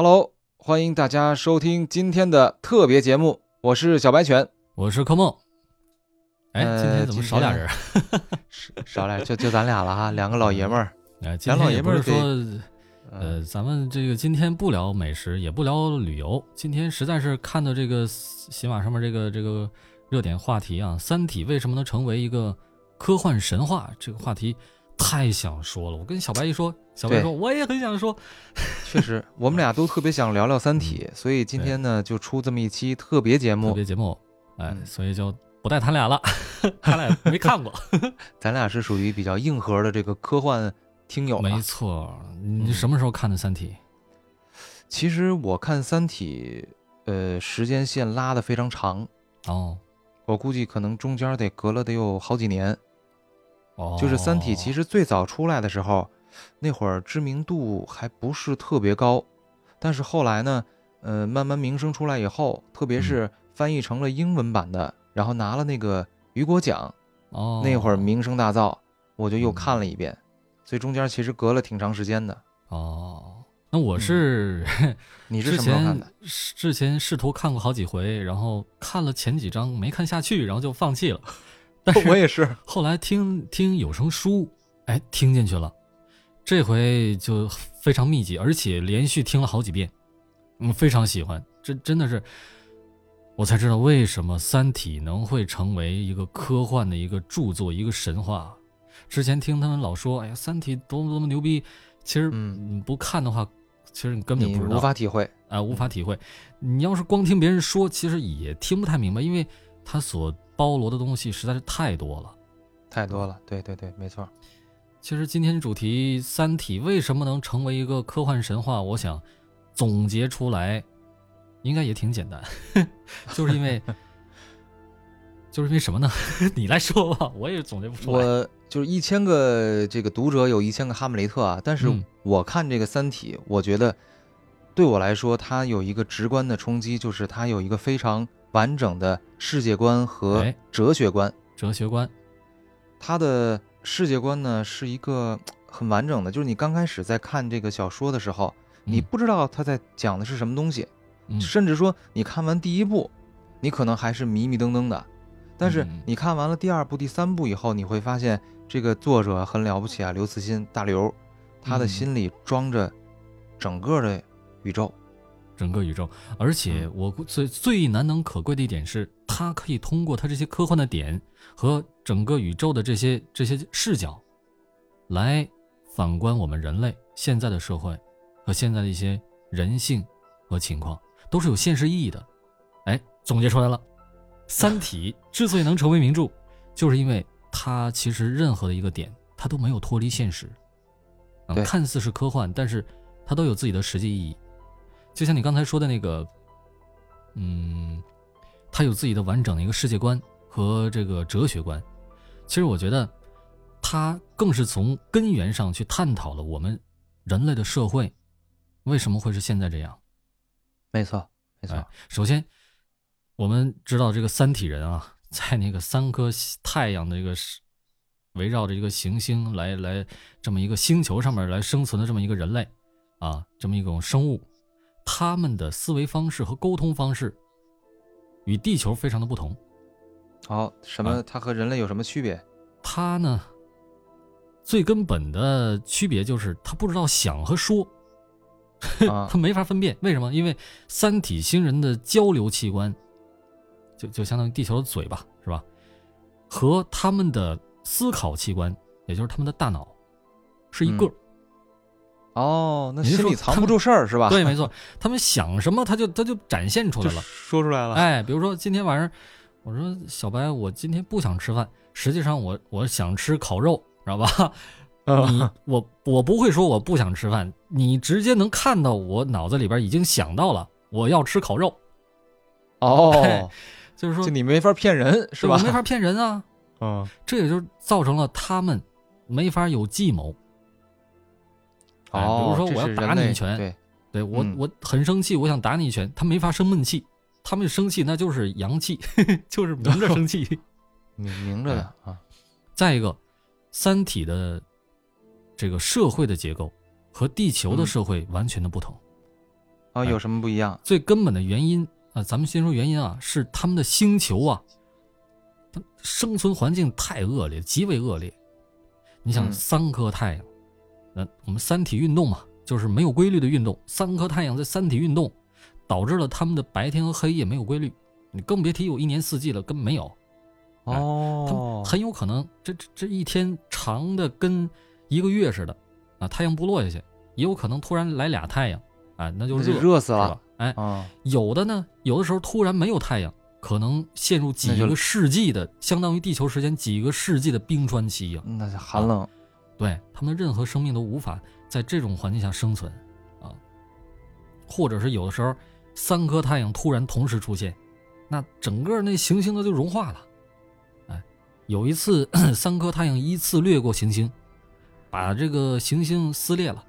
Hello，欢迎大家收听今天的特别节目，我是小白犬，我是柯梦。哎，呃今天怎么少俩人？少俩就就咱俩了哈，两个老爷们儿。哎，今咱老天也不是爷们儿说，呃，呃，咱们这个今天不聊美食，也不聊旅游，今天实在是看到这个喜马上面这个这个热点话题啊，《三体》为什么能成为一个科幻神话？这个话题太想说了。我跟小白一说，小白说我也很想说。确实，我们俩都特别想聊聊《三体》，所以今天呢就出这么一期特别节目特目。别节目，哎，嗯所以就不带他俩了，他俩没看过。咱俩是属于比较硬核的这个科幻听友、没啊。错，你嗯什么时候看的《三体》？其实我看《三体》，呃，时间线拉的非常长，哦我估计可能中间得隔了得有好几年。哦，就是《三体》其实最早出来的时候，那会儿知名度还不是特别高，但是后来呢，呃，慢慢名声出来以后，特别是翻译成了英文版的，然后拿了那个雨果奖，哦那会儿名声大噪，我就又嗯看了一遍，所以中间其实隔了挺长时间的。哦，那我是、你是之前什么时候看的？是之前试图看过好几回，然后看了前几章没看下去，然后就放弃了。但是 我也是，后来听听有声书，哎，听进去了，这回就非常密集，而且连续听了好几遍，嗯，非常喜欢。这真的是，我才知道为什么《三体》能会成为一个科幻的一个著作，一个神话。之前听他们老说，哎呀，《三体》多么多么牛逼，其实不看的话，其实你根本就不知道，无法体会。啊、无法体会。你要是光听别人说，其实也听不太明白，因为他所包罗的东西实在是太多了。太多了，对对对，没错。其实今天主题《三体》为什么能成为一个科幻神话？我想总结出来，应该也挺简单，就是因为，就是因为什么呢？你来说吧，我也总结不出来。我就是一千个这个读者有一千个哈姆雷特啊，但是嗯我看这个《三体》，我觉得对我来说，它有一个直观的冲击，就是它有一个非常完整的世界观和哎哲学观。哲学观，它的世界观呢是一个很完整的，就是你刚开始在看这个小说的时候，你嗯不知道他在讲的是什么东西，嗯甚至说你看完第一部，你可能还是迷迷瞪瞪的，但是嗯。你看完了第二部、第三部以后，你会发现这个作者很了不起啊，刘慈欣大刘，他的嗯。心里装着整个的宇宙。整个宇宙，而且嗯我最最难能可贵的一点是，它可以通过它这些科幻的点和整个宇宙的这些这些视角，来反观我们人类现在的社会和现在的一些人性和情况，都是有现实意义的。哎，总结出来了，《三体》之所以能成为名著，就是因为它其实任何的一个点，它都没有脱离现实。嗯看似是科幻，但是它都有自己的实际意义。就像你刚才说的那个，嗯，他有自己的完整的一个世界观和这个哲学观。其实我觉得，他更是从根源上去探讨了我们人类的社会为什么会是现在这样。没错，没错，哎，首先，我们知道这个三体人啊，在那个三颗太阳的这个是围绕着一个行星来来这么一个星球上面来生存的这么一个人类啊，这么一种生物，他们的思维方式和沟通方式与地球非常的不同。好，什么？啊它和人类有什么区别？它呢，最根本的区别就是它不知道想和说。它没法分辨，为什么？因为三体星人的交流器官，就就相当于地球的嘴巴，是吧？和他们的思考器官，也就是他们的大脑，是一个儿。哦，那你心里藏不住事儿是吧？对，没错，他们想什么，他就他就展现出来了。说出来了。哎，比如说今天晚上，我说小白，我今天不想吃饭，实际上我我想吃烤肉，知道吧？你我我不会说我不想吃饭，你直接能看到我脑子里边已经想到了我要吃烤肉，哦，就是说就你没法骗人是吧？对我没法骗人啊，嗯，这也就造成了他们没法有计谋。哎比如哦，说我要打你一拳对，对我、嗯我很生气，我想打你一拳，他没法生闷气，他们生气那就是阳气，就是明着生气。明明着的啊。再一个，《三体》的这个社会的结构和地球的嗯社会完全的不同。啊，有什么不一样？最根本的原因啊，咱们先说原因啊，是他们的星球啊，它生存环境太恶劣，极为恶劣。你想，嗯三颗太阳，那我们三体运动嘛，就是没有规律的运动，三颗太阳在三体运动，导致了他们的白天和黑夜没有规律，你更别提有一年四季了，根本没有。哦他哦们，很有可能这这这一天长的跟一个月似的啊，太阳不落下去，也有可能突然来俩太阳啊，那就热热死了。哎，啊，有的呢，有的时候突然没有太阳，可能陷入几个世纪的，相当于地球时间几个世纪的冰川期啊。那就寒冷。对他们任何生命都无法在这种环境下生存啊，或者是有的时候三颗太阳突然同时出现，那整个那行星它就融化了。哎，有一次 三颗太阳依次掠过行星，把这个行星撕裂了，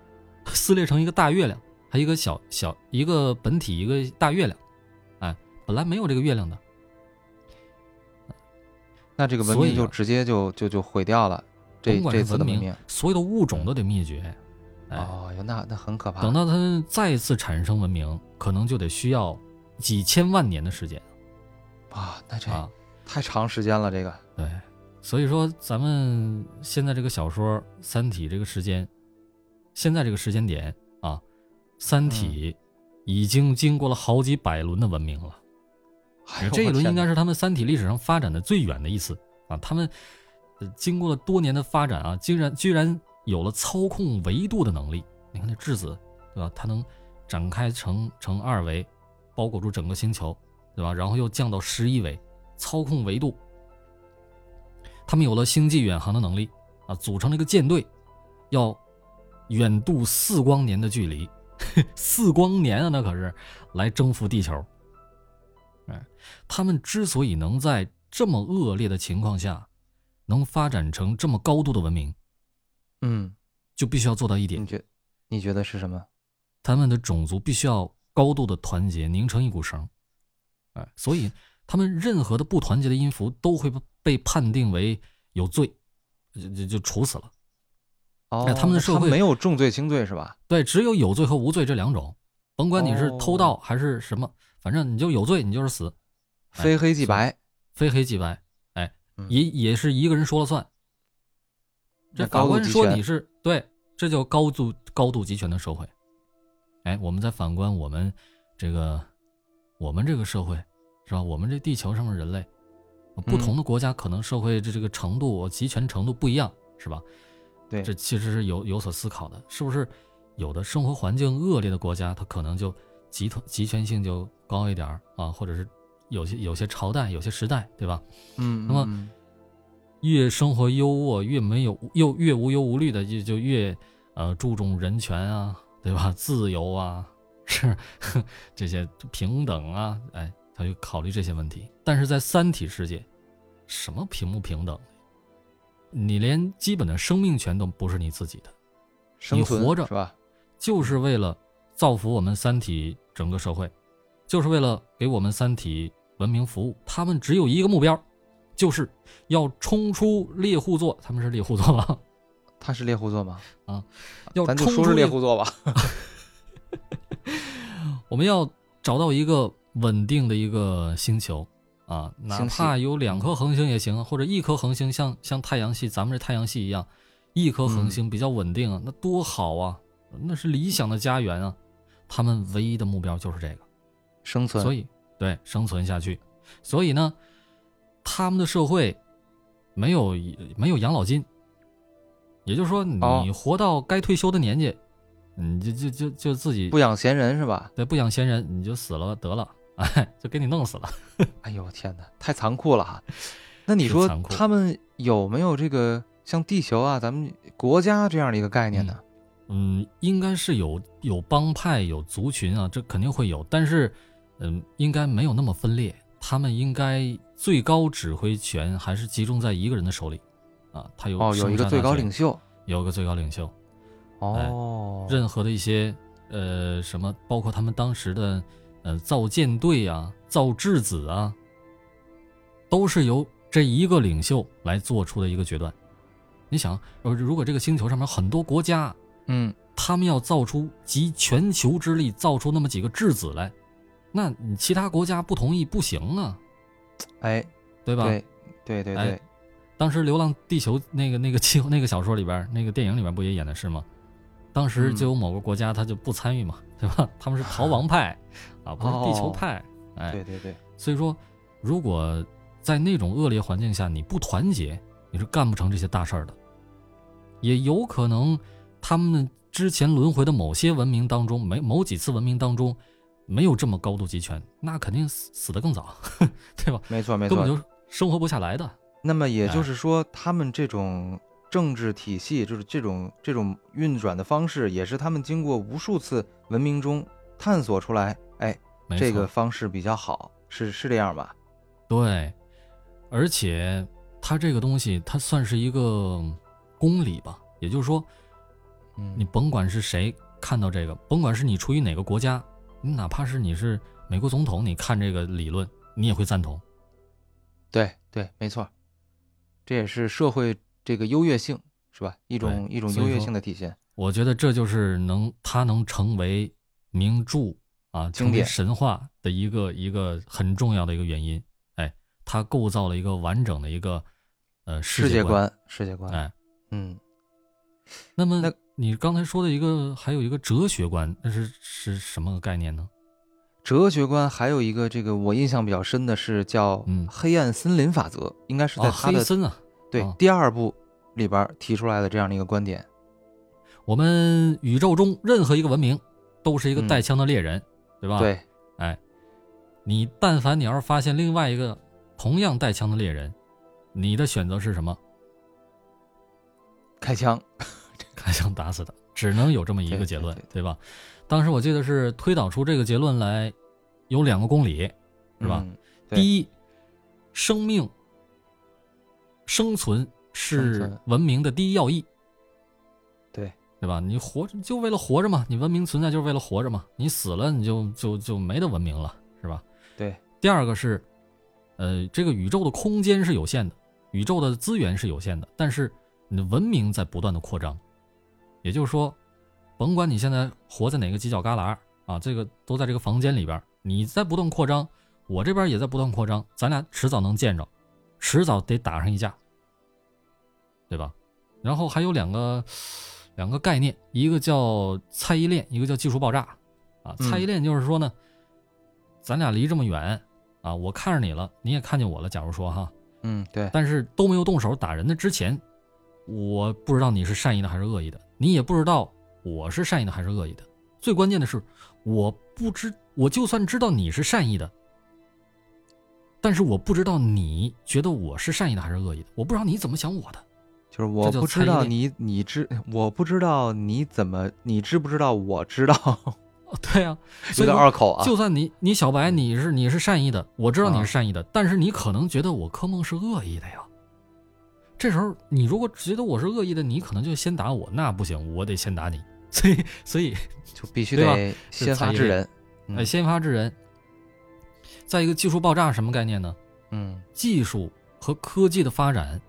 撕裂成一个大月亮，还有一个小小一个本体一个大月亮。哎，本来没有这个月亮的，那这个文明就直接就就就毁掉了。这甭管这是文明所有的物种都得灭绝。哎，哦，那那很可怕。等到它们再次产生文明，可能就得需要几千万年的时间啊，那这啊。太长时间了，这个。对，所以说咱们现在这个小说《三体》这个时间，现在这个时间点啊，《三体》已经经过了好几百轮的文明了。这一轮应该是他们三体历史上发展的最远的一次啊！他们呃经过了多年的发展啊，竟然居然有了操控维度的能力。你看那质子，对吧？它能展开成成二维，包裹住整个星球，对吧？然后又降到十一维，操控维度。他们有了星际远航的能力啊，组成了一个舰队，要远渡四光年的距离，四光年啊，那可是来征服地球。哎，他们之所以能在这么恶劣的情况下，能发展成这么高度的文明，嗯，就必须要做到一点你，觉你觉得是什么？他们的种族必须要高度的团结，拧成一股绳。哎，所以他们任何的不团结的音符都会被判定为有罪，就就就处死了。哦，哎他们的社会没有重罪轻罪是吧？对，只有有罪和无罪这两种，甭管你是偷盗还是什么，反正你就有罪，你就是死，哎非黑即白。非黑即白。也也是一个人说了算。这法官说你是对，这叫高度高度集权的社会。哎，我们再反观我们这个我们这个社会，是吧？我们这地球上的人类，不同的国家可能社会这这个程度集权程度不一样，是吧？对，这其实是有有所思考的，是不是？有的生活环境恶劣的国家，它可能就集团集权性就高一点儿啊，或者是有些有些朝代、有些时代，对吧？嗯，那么嗯越生活优渥，越没有又越无忧无虑的，就就越呃注重人权啊，对吧？自由啊，是 这些平等啊，哎，他就考虑这些问题。但是在三体世界，什么平不平等？你连基本的生命权都不是你自己的，你活着是吧？就是为了造福我们三体整个社会，就是为了给我们三体文明服务。他们只有一个目标，就是要冲出猎户座。他们是猎户座吧？他是猎户座吗？啊，要咱就说是猎冲出猎户座吧。我们要找到一个稳定的一个星球啊，哪怕有两颗恒星也行，或者一颗恒星，像像太阳系，咱们这太阳系一样，一颗恒星比较稳定啊，那多好啊，那是理想的家园啊。他们唯一的目标就是这个。生存，所以对生存下去，所以呢，他们的社会没有没有养老金，也就是说，哦你活到该退休的年纪，你就就就就自己不养闲人是吧？对不养闲人，你就死了得了，哎，就给你弄死了。哎呦天哪，太残酷了哈！那你说他们有没有这个像地球啊，咱们国家这样的一个概念呢？嗯，应该是有有帮派有族群啊，这肯定会有，但是嗯，应该没有那么分裂。他们应该最高指挥权还是集中在一个人的手里啊，他有哦，有一个最高领袖。袖。有个最高领袖，哦，任何的一些呃什么，包括他们当时的呃造舰队啊、造质子啊，都是由这一个领袖来做出的一个决断。你想，呃，如果这个星球上面很多国家，嗯，他们要造出集全球之力造出那么几个质子来，那你其他国家不同意不行啊，哎，对吧？对对对对哎，当时《流浪地球》那个 那个气那个小说里边，那个电影里边不也演的是吗？当时就有某个国家他就不参与嘛，对吧？他们是逃亡派 啊，不是地球派。哎，对对对，所以说，如果在那种恶劣环境下你不团结，你是干不成这些大事儿的。也有可能他们之前轮回的某些文明当中，没某几次文明当中没有这么高度集权，那肯定死死的更早，对吧？没错没错，根本就生活不下来的。那么也就哎是说，他们这种政治体系，就是这种这种运转的方式，也是他们经过无数次文明中探索出来，哎，这个方式比较好，是是这样吧？对，而且它这个东西，它算是一个公理吧，也就是说，嗯，你甭管是谁看到这个，甭管是你出于哪个国家，你哪怕是你是美国总统，你看这个理论，你也会赞同。对对，没错，这也是社会这个优越性，是吧？一种一种优越性的体现。我觉得这就是能它能成为名著啊，成为经典神话的一个一个很重要的一个原因。哎，它构造了一个完整的一个呃世界。观，世界观，哎，嗯，那么那你刚才说的一个还有一个哲学观，那是是什么概念呢？哲学观还有一个这个我印象比较深的是叫嗯黑暗森林法则，应该是在啊，他的、黑森啊，啊对第二部里边提出来的这样的一个观点。我们宇宙中任何一个文明都是一个嗯带枪的猎人，对吧？，对，哎，你但凡你要是发现另外一个同样带枪的猎人，你的选择是什么？开枪，开枪打死他，只能有这么一个结论，对对吧？当时我记得是推导出这个结论来，有两个公理，是吧？嗯？第一，生命生存是文明的第一要义，对，对吧？你活着就为了活着嘛，你文明存在就是为了活着嘛，你死了你就就就没得文明了，是吧？对，第二个是，呃，这个宇宙的空间是有限的，宇宙的资源是有限的，但是你的文明在不断的扩张，也就是说，甭管你现在活在哪个犄角旮旯啊，这个都在这个房间里边，你在不断扩张，我这边也在不断扩张，咱俩迟早能见着，迟早得打上一架，对吧？然后还有两个两个概念，一个叫猜疑链，一个叫技术爆炸。啊，嗯猜疑链就是说呢，咱俩离这么远啊，我看着你了，你也看见我了。假如说哈，嗯，对，但是都没有动手打人的之前，我不知道你是善意的还是恶意的，你也不知道我是善意的还是恶意的。最关键的是，我不知，我就算知道你是善意的，但是我不知道你觉得我是善意的还是恶意的，我不知道你怎么想我的。就是我不知道你你知，我不知道你怎么，你知不知道我知道，哦对啊，有点拗口啊。就算你你小白你是你是善意的，我知道你啊是善意的，但是你可能觉得我柯梦是恶意的呀。这时候你如果觉得我是恶意的，你可能就先打我，那不行，我得先打你。所以所以 就必须得先发制人。嗯呃，先发制人。再一个，技术爆炸什么概念呢？嗯技术和科技的发展，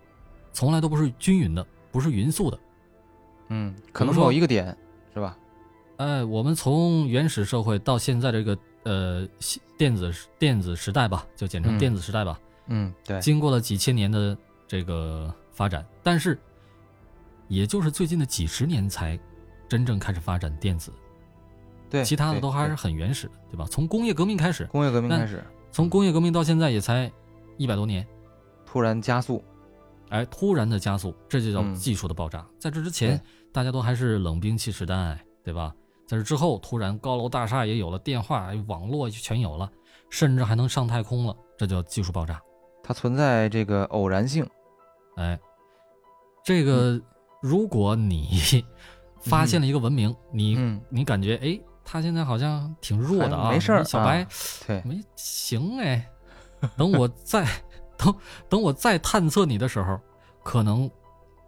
从来都不是均匀的，不是匀速的。嗯，可能说某一个点是吧？哎，我们从原始社会到现在这个呃电子电子时代吧，就简称嗯电子时代吧，嗯，对，经过了几千年的这个发展，但是也就是最近的几十年才真正开始发展电子，对，其他的都还是很原始的，对吧？从工业革命开始，工业革命开始，从工业革命到现在也才一百多年，突然加速。哎，突然的加速，这就叫嗯技术的爆炸。在这之前，大家都还是冷兵器时代，对吧？在这之后，突然高楼大厦也有了，电话、网络全有了，甚至还能上太空了，这叫技术爆炸。它存在这个偶然性。哎，这个嗯。如果你发现了一个文明，你嗯，你感觉哎，他现在好像挺弱的啊，没事儿小白、啊对，没行哎，等我再等等我再探测你的时候，可能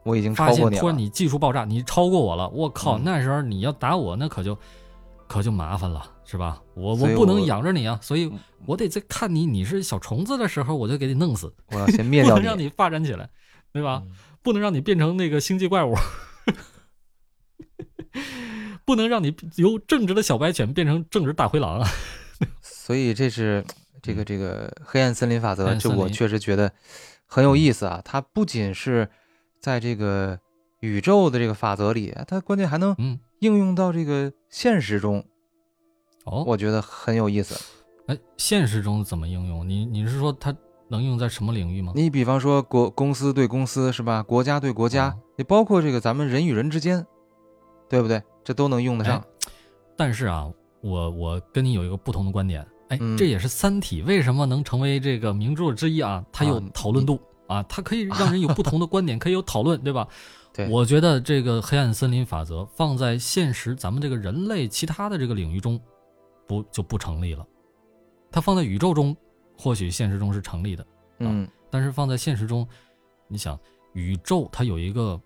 我已经发。现突然你技术爆炸，你超过我了，我靠，嗯。那时候你要打我，那可就可就麻烦了，是吧？我我不能养着你啊，所以嗯。我得在看你你是小虫子的时候，我就给你弄死，我要先灭掉 不能让你发展起来，对吧？嗯不能让你变成那个星际怪物，不能让你由正直的小白犬变成正直大灰狼啊。所以这是这个这个黑暗森林法则，就我确实觉得很有意思啊。它不仅是在这个宇宙的这个法则里，它关键还能嗯，应用到这个现实中，哦，我觉得很有意思。哎，现实中怎么应用？你你是说它能用在什么领域吗？你比方说国公司对公司是吧？国家对国家哦，也包括这个咱们人与人之间，对不对？这都能用得上哎。但是啊，我我跟你有一个不同的观点，哎，嗯这也是《三体》为什么能成为这个名著之一啊？它有啊讨论度啊，它可以让人有不同的观点，可以有讨论，对吧？对，我觉得这个黑暗森林法则放在现实咱们这个人类其他的这个领域中，不就不成立了。它放在宇宙中，或许现实中是成立的，嗯但是放在现实中，你想，宇宙它有一个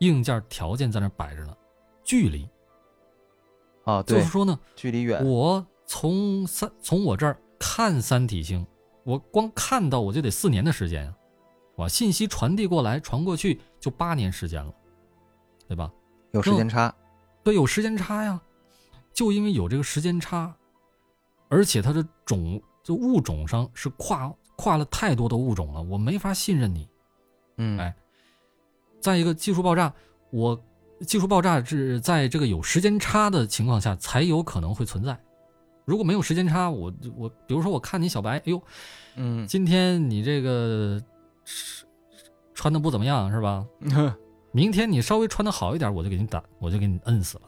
硬件条件在那摆着呢，距离。啊，对就是，说呢，距离远，我从三从我这儿看三体星，我光看到我就得四年的时间啊，哇，信息传递过来传过去就八年时间了，对吧？有时间差。对，有时间差呀，就因为有这个时间差，而且它的种就物种上是跨跨了太多的物种了，我没法信任你。嗯，哎再一个，技术爆炸，我技术爆炸是在这个有时间差的情况下才有可能会存在。如果没有时间差，我我比如说我看你小白，哎呦，嗯今天你这个是穿的不怎么样是吧？明天你稍微穿的好一点，我就给你打，我就给你摁死了。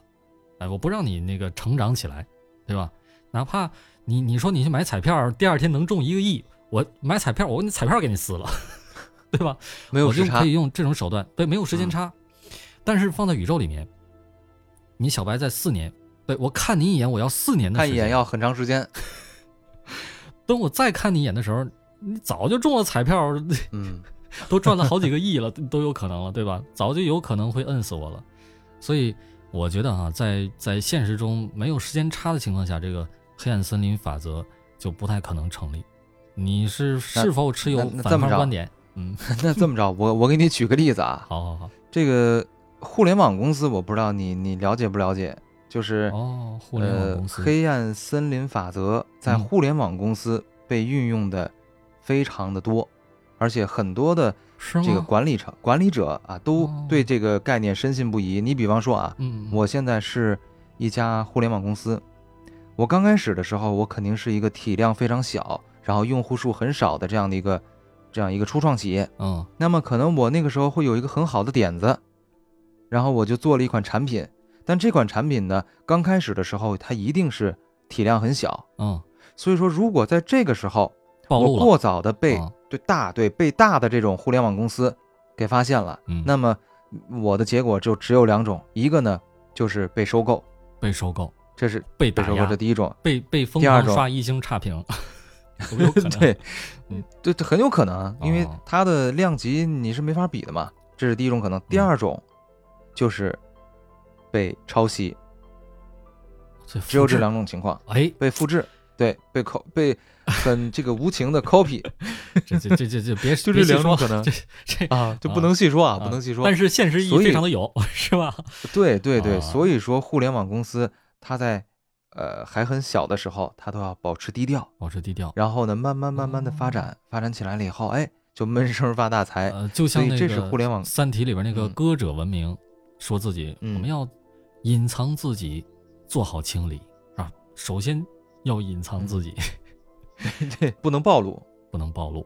哎，我不让你那个成长起来，对吧？哪怕你你说你去买彩票，第二天能中一个亿，我买彩票，我你彩票给你撕了，对吧？没有时差我就可以。用这种手段，对，没有时间差。但是放在宇宙里面，你小白在四年，对我看你一眼，我要四年的时间。看一眼要很长时间。等我再看你一眼的时候，你早就中了彩票，嗯，都赚了好几个亿了，都有可能了，对吧？早就有可能会摁死我了。所以我觉得啊，在在现实中没有时间差的情况下，这个黑暗森林法则就不太可能成立。你是是否持有反那那这么着方观点？嗯，那这么着，我我给你举个例子啊，好好好。这个互联网公司，我不知道你你了解不了解，就是哦，互联网公司，呃、黑暗森林法则在嗯互联网公司被运用的非常的多，而且很多的是？这个管理者管理者啊，都哦对这个概念深信不疑。你比方说啊，嗯，我现在是一家互联网公司，我刚开始的时候，我肯定是一个体量非常小，然后用户数很少的这样的一个这样一个初创企业。嗯。那么可能我那个时候会有一个很好的点子，然后我就做了一款产品。但这款产品呢，刚开始的时候它一定是体量很小，嗯，所以说如果在这个时候我过早的被啊对大对被大的这种互联网公司给发现了，嗯，那么我的结果就只有两种，一个呢就是被收购，被收购，这是被打压被收购这，第一种，被被疯第二种狂刷一星差评，有有可能？对嗯，对，这很有可能，因为哦它的量级你是没法比的嘛，这是第一种可能。第嗯二种就是被抄袭，这只有这。两种情况，哎，被复制，对，被 co 被很这个无情的 copy 这这这这这别 就这两种可能这这啊，就不能细说啊，啊不能细说。但是现实意义非常的有，是吧？对对对，啊所以说互联网公司它在呃还很小的时候，他都要保持低调，保持低调。然后呢，慢慢慢慢的发展，发展起来了以后，哎，就闷声发大财。呃，就像那个这是互联网《三体》里边那个嗯歌者文明，说自己嗯我们要隐藏自己，做好清理啊。首先要隐藏自己，对，不能暴露，不能暴露。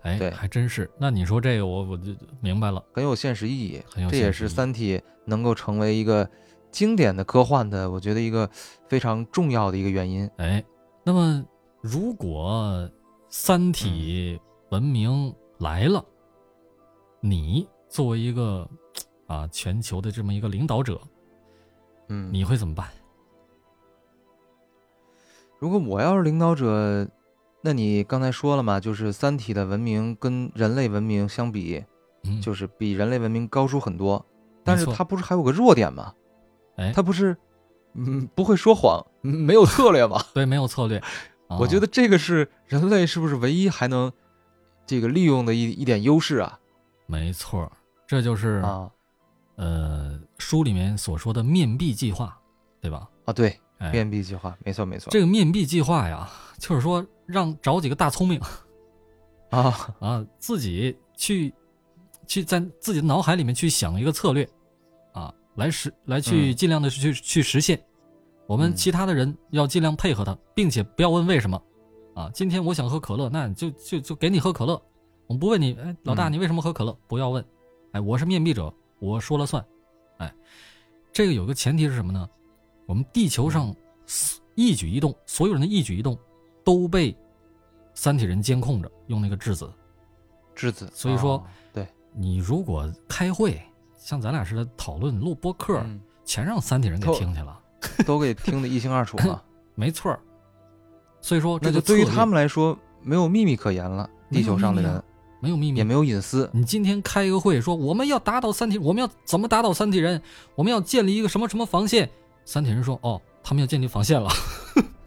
哎，对还真是。那你说这个，我我就明白了。很有现实意义。很有这也是《现实意义三体》能够成为一个经典的科幻的，我觉得一个非常重要的一个原因。哎，那么如果三嗯体文明来了，你作为一个啊全球的这么一个领导者，嗯，你会怎么办？如果我要是领导者，那你刚才说了嘛，就是《三体》的文明跟人类文明相比，嗯，就是比人类文明高出很多。但是它不是还有个弱点吗？哎，他不是，嗯，不会说谎，嗯 没有策略吗？对，没有策略。我觉啊得这个是人类是不是唯一还能这个利用的一一点优势啊？没错，这就是啊，呃书里面所说的面壁计划，对吧？啊，对，哎，面壁计划，没错没错。这个面壁计划呀，就是说让找几个大聪明啊 啊，自己去去在自己的脑海里面去想一个策略啊，来实来去嗯尽量的去去实现。我们嗯其他的人要尽量配合他，并且不要问为什么啊。今天我想喝可乐，那就就就给你喝可乐，我们不问你，哎，老大嗯你为什么喝可乐？不要问，哎，我是面壁者，我说了算，哎，这个有个前提是什么呢？我们地球上一举一动，所有人的一举一动都被三体人监控着，用那个质子。质子，所以说哦对，你如果开会，像咱俩似的讨论录播客，嗯全让三体人给听去了，都给听得一清二楚了。没错儿。所以说，那这就对于他们来说没有秘密可言了，地球上的人没有秘密，也没有隐私。你今天开一个会说我们要打倒三体，我们要怎么打倒三体人？我们要建立一个什么什么防线？三体人说哦，他们要建立防线了，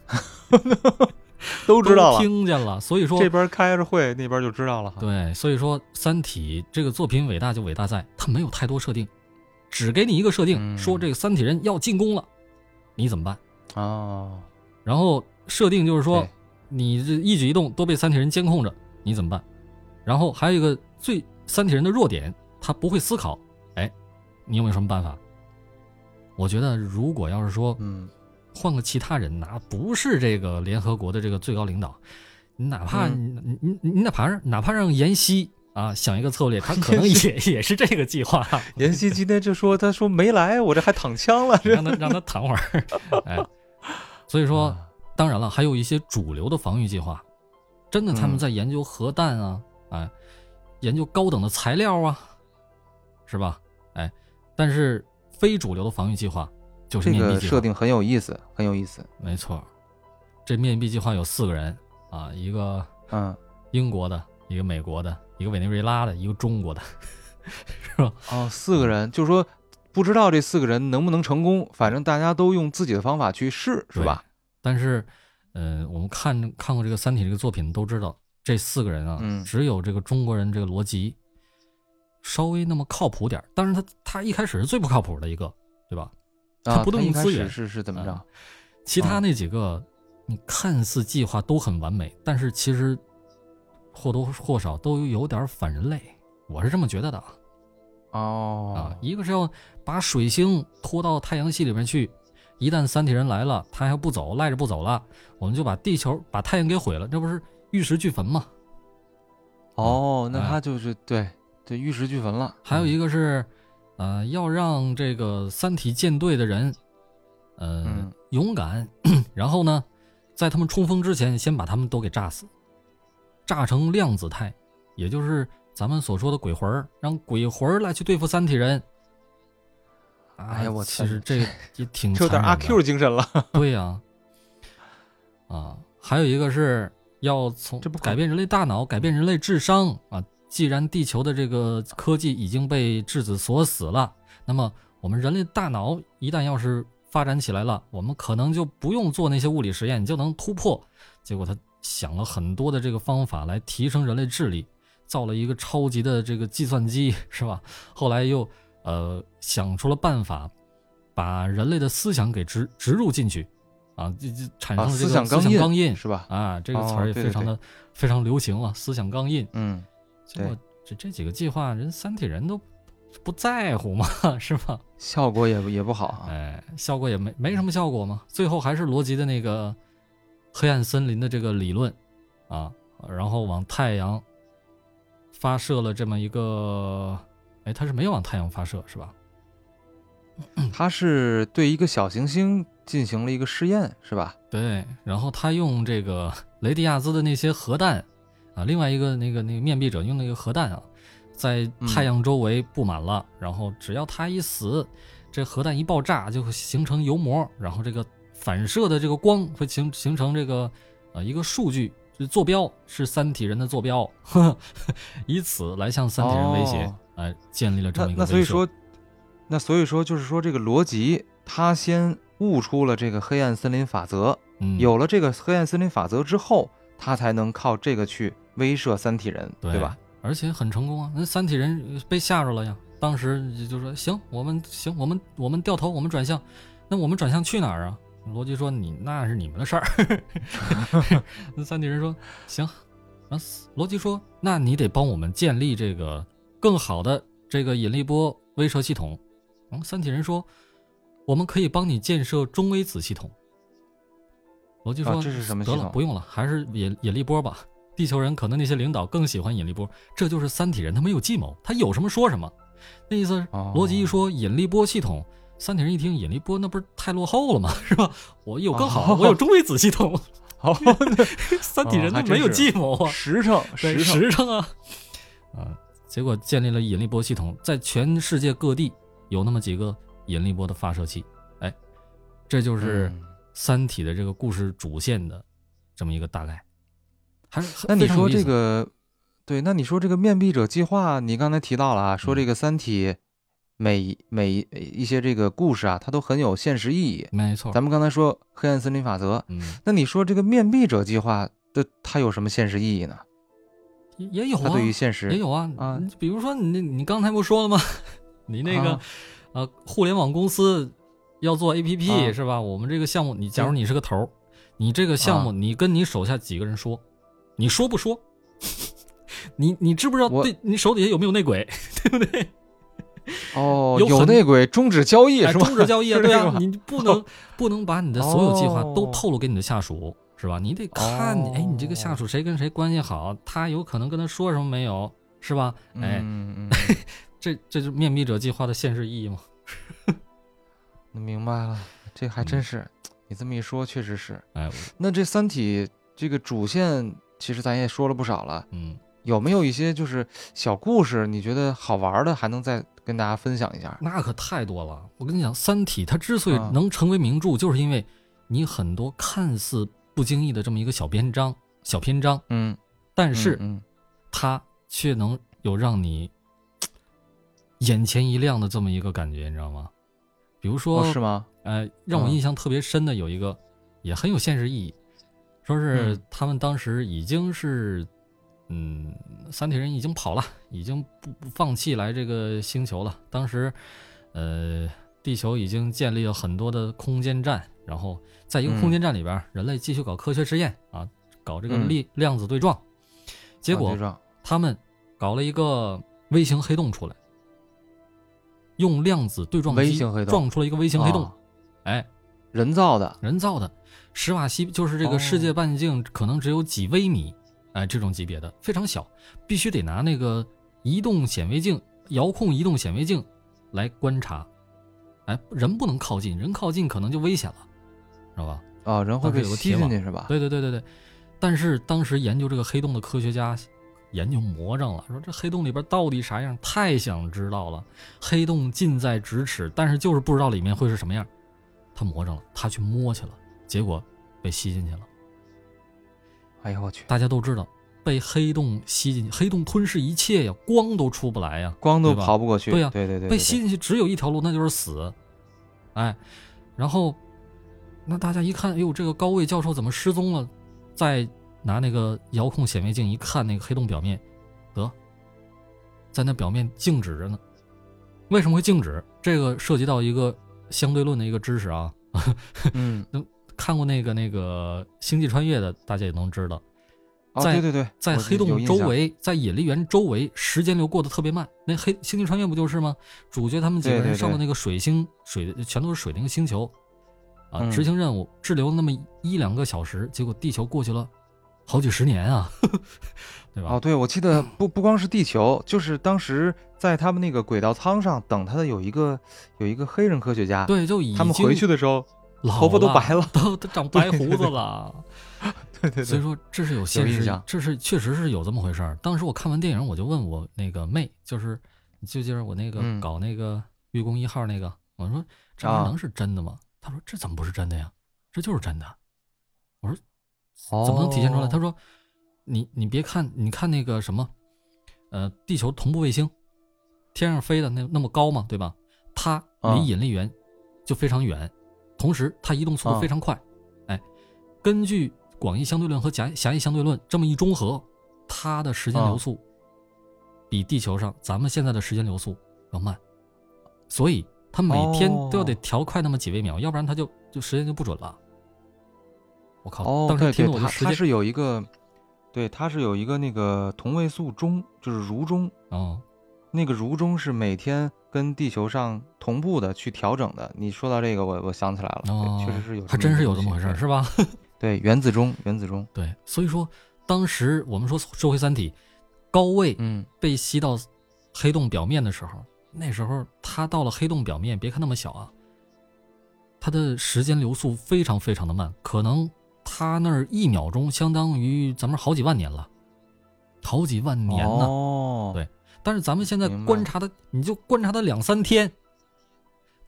都知道了，听见了。所以说这边开着会，那边就知道了。对，所以说《三体》这个作品伟大就伟大在它没有太多设定，只给你一个设定，嗯说这个三体人要进攻了，你怎么办？哦，然后设定就是说，你这一举一动都被三体人监控着，你怎么办？然后还有一个最三体人的弱点，他不会思考。哎，你有没有什么办法？我觉得如果要是说嗯，换个其他人，哪不是这个联合国的这个最高领导，你哪怕嗯你你你你哪怕让哪怕让妍希啊想一个策略，他可能 也也是这个计划，妍希今天就说，他说没来，我这还躺枪了。让他让他躺会儿，哎，所以说。啊当然了，还有一些主流的防御计划，真的他们嗯在研究核弹啊，哎，研究高等的材料啊，是吧？哎，但是非主流的防御计划就是这面壁计划。个设定很有意思，很有意思。没错，这面壁计划有四个人啊，一个嗯，英国的，一个美国的，一个委内瑞拉的，一个中国的，是吧？哦，四个人，就是说不知道这四个人能不能成功，反正大家都用自己的方法去试，是吧？但是，呃，我们看看过这个《三体》这个作品，都知道这四个人啊，嗯只有这个中国人这个罗辑稍微那么靠谱点儿当然他他一开始是最不靠谱的一个，对吧？他啊，不动一用资源是是怎么啊着？其他那几个，你看似计划都很完美，但是其实或多或少都有点反人类，我是这么觉得的啊。哦啊，，一个是要把水星拖到太阳系里面去，一旦三体人来了，他还不走，赖着不走了，我们就把地球、把太阳给毁了，这不是玉石俱焚吗？哦，那哎他就是对对玉石俱焚了。还有一个是，呃，要让这个三体舰队的人，呃，嗯勇敢，然后呢，在他们冲锋之前，先把他们都给炸死，炸成量子态，也就是咱们所说的鬼魂儿，让鬼魂儿来去对付三体人。啊哎呀我其实这也挺这有点阿 Q 精神了。对呀、啊，还有一个是要从这不改变人类大脑，改变人类智商啊。既然地球的这个科技已经被质子锁死了，那么我们人类大脑一旦要是发展起来了，我们可能就不用做那些物理实验，就能突破。结果他想了很多的这个方法来提升人类智力，造了一个超级的这个计算机，是吧？后来又呃想出了办法，把人类的思想给植植入进去，啊，就就产生啊，了这个思想钢印是吧？啊，这个词哦儿也非常的、非常流行啊，思想钢印。嗯，结果这这几个计划，人三体人都不在乎嘛，是吧？效果也不也不好啊。哎，效果也没没什么效果嘛。最后还是罗辑的那个黑暗森林的这个理论啊，然后往太阳发射了这么一个，哎，他是没有往太阳发射是吧？他是对一个小行星进行了一个试验，是吧？对，然后他用这个雷迪亚兹的那些核弹啊，另外一个那个那个面壁者用那个核弹啊，在太阳周围布满了，然后只要他一死，这核弹一爆炸就会形成油膜，然后这个反射的这个光会形形成这个呃一个数据，就坐标是三体人的坐标，呵呵以此来向三体人威胁，哦哎，建立了这么一个所以说，那所以说就是说这个逻辑，他先悟出了这个黑暗森林法则，嗯。有了这个黑暗森林法则之后，他才能靠这个去威慑三体人，对吧？？而且很成功啊！那三体人被吓着了呀，当时就说行，我们行，我们我们掉头，我们转向。那我们转向去哪儿啊？罗辑说你那是你们的事儿。那三体人说行。啊，罗辑说那你得帮我们建立这个更好的这个引力波威慑系统。嗯，三体人说我们可以帮你建设中微子系统。罗辑说这是什么得了，不用了，还是引引力波吧。地球人可能那些领导更喜欢引力波，这就是三体人，他没有计谋，他有什么说什么。那意思，罗辑一说引力波系统，三体人一听引力波，那不是太落后了吗？是吧？我有更好，我有中微子系统。好，三体人他没有计谋啊，实诚，实实诚啊。啊，结果建立了引力波系统，在全世界各地有那么几个引力波的发射器。哎，这就是三体的这个故事主线的这么一个大概。还是那你说这个，对，那你说这个面壁者计划，你刚才提到了啊，说这个《三体》每每一些这个故事啊，它都很有现实意义。没错，咱们刚才说黑暗森林法则，嗯，那你说这个面壁者计划的它有什么现实意义呢？也也有啊，对于现实也有啊啊，比如说你你刚才不说了吗？你那个呃，互联网公司要做 APP 是吧？我们这个项目，你假如你是个头，你这个项目，你跟你手下几个人说。你说不说？你你知不知道？对你手底下有没有内鬼？对不对？哦，有内鬼终止交易是吧？终止交易啊！对啊，你不能不能把你的所有计划都透露给你的下属，是吧？你得看你，哎，你这个下属谁跟谁关系好，他有可能跟他说什么没有，是吧？哎，这这就面壁者计划的现实意义吗？明白了，这还真是，你这么一说，确实是。哎，那这《三体》这个主线。其实咱也说了不少了，嗯，有没有一些就是小故事，你觉得好玩的，还能再跟大家分享一下？那可太多了。我跟你讲，《三体》它之所以能成为名著，就是因为你很多看似不经意的这么一个小篇章、小篇章，嗯，但是，嗯，它却能有让你眼前一亮的这么一个感觉，你知道吗？比如说，是吗？呃，让我印象特别深的有一个，也很有现实意义。说是他们当时已经是，嗯，三体人已经跑了，已经不不放弃来这个星球了。当时，呃，地球已经建立了很多的空间站，然后在一个空间站里边，人类继续搞科学实验啊，搞这个力量子对撞。结果他们搞了一个微型黑洞出来，用量子对撞机撞出了一个微型黑洞，哎，人造的，人造的。史瓦西就是这个世界半径可能只有几微米，哎，这种级别的。非常小，必须得拿那个移动显微镜、遥控移动显微镜来观察，哎，人不能靠近，人靠近可能就危险了，知道吧？啊，人会被吸进去是吧？对对对对对。但是当时研究这个黑洞的科学家研究魔怔了，说这黑洞里边到底啥样？太想知道了。黑洞近在咫尺，但是就是不知道里面会是什么样。他魔怔了，他去摸去了。结果被吸进去了。哎呦我去！大家都知道，被黑洞吸进去，黑洞吞噬一切呀，光都出不来呀，光都跑不过去。对呀，对对对，被吸进去只有一条路，那就是死。哎，然后那大家一看，哎呦，这个高位教授怎么失踪了？再拿那个遥控显微镜一看，那个黑洞表面，得在那表面静止着呢。为什么会静止？这个涉及到一个相对论的一个知识啊。嗯，能看过那个那个星际穿越的，大家也能知道，在对对对，在黑洞周围，在引力源周围，时间流过得特别慢。那黑星际穿越不就是吗？主角他们几个人上的那个水星，水全都是水那个星球，啊，执行任务滞留那么一两个小时，结果地球过去了好几十年啊，对吧？哦，对，我记得不不光是地球，就是当时在他们那个轨道舱上等他的有一个有一个黑人科学家，对，就已经他们回去的时候。头发都白了，都都长白胡子了。对对，所以说这是有现实，这是确实是有这么回事儿。当时我看完电影，我就问我那个妹，就是就就是我那个搞那个愚公一号那个，我说这玩意能是真的吗？她说这怎么不是真的呀？这就是真的。我说怎么能体现出来？他说你你别看，你看那个什么，呃，地球同步卫星，天上飞的那那么高嘛，对吧？它离引力源就非常远。同时，它移动速度非常快，哎，根据广义相对论和狭狭义相对论这么一中和，它的时间流速比地球上咱们现在的时间流速要慢，所以它每天都要得哦调快那么几微秒，要不然它就就时间就不准了。我靠！哦，当时听得我就时间它它是有一个，对，它是有一个那个同位素钟，就是如钟，哦，那个如钟是每天跟地球上同步的去调整的。你说到这个，我我想起来了，确实是有，还真是有这么回事儿，是吧？对，原子钟，原子钟，对，所以说当时我们说收回《三体》，高位嗯，被吸到黑洞表面的时候，那时候它到了黑洞表面，别看那么小啊，它的时间流速非常非常的慢，可能它那儿一秒钟相当于咱们好几万年了，好几万年呢。哦，对但是咱们现在观察的，你就观察他两三天，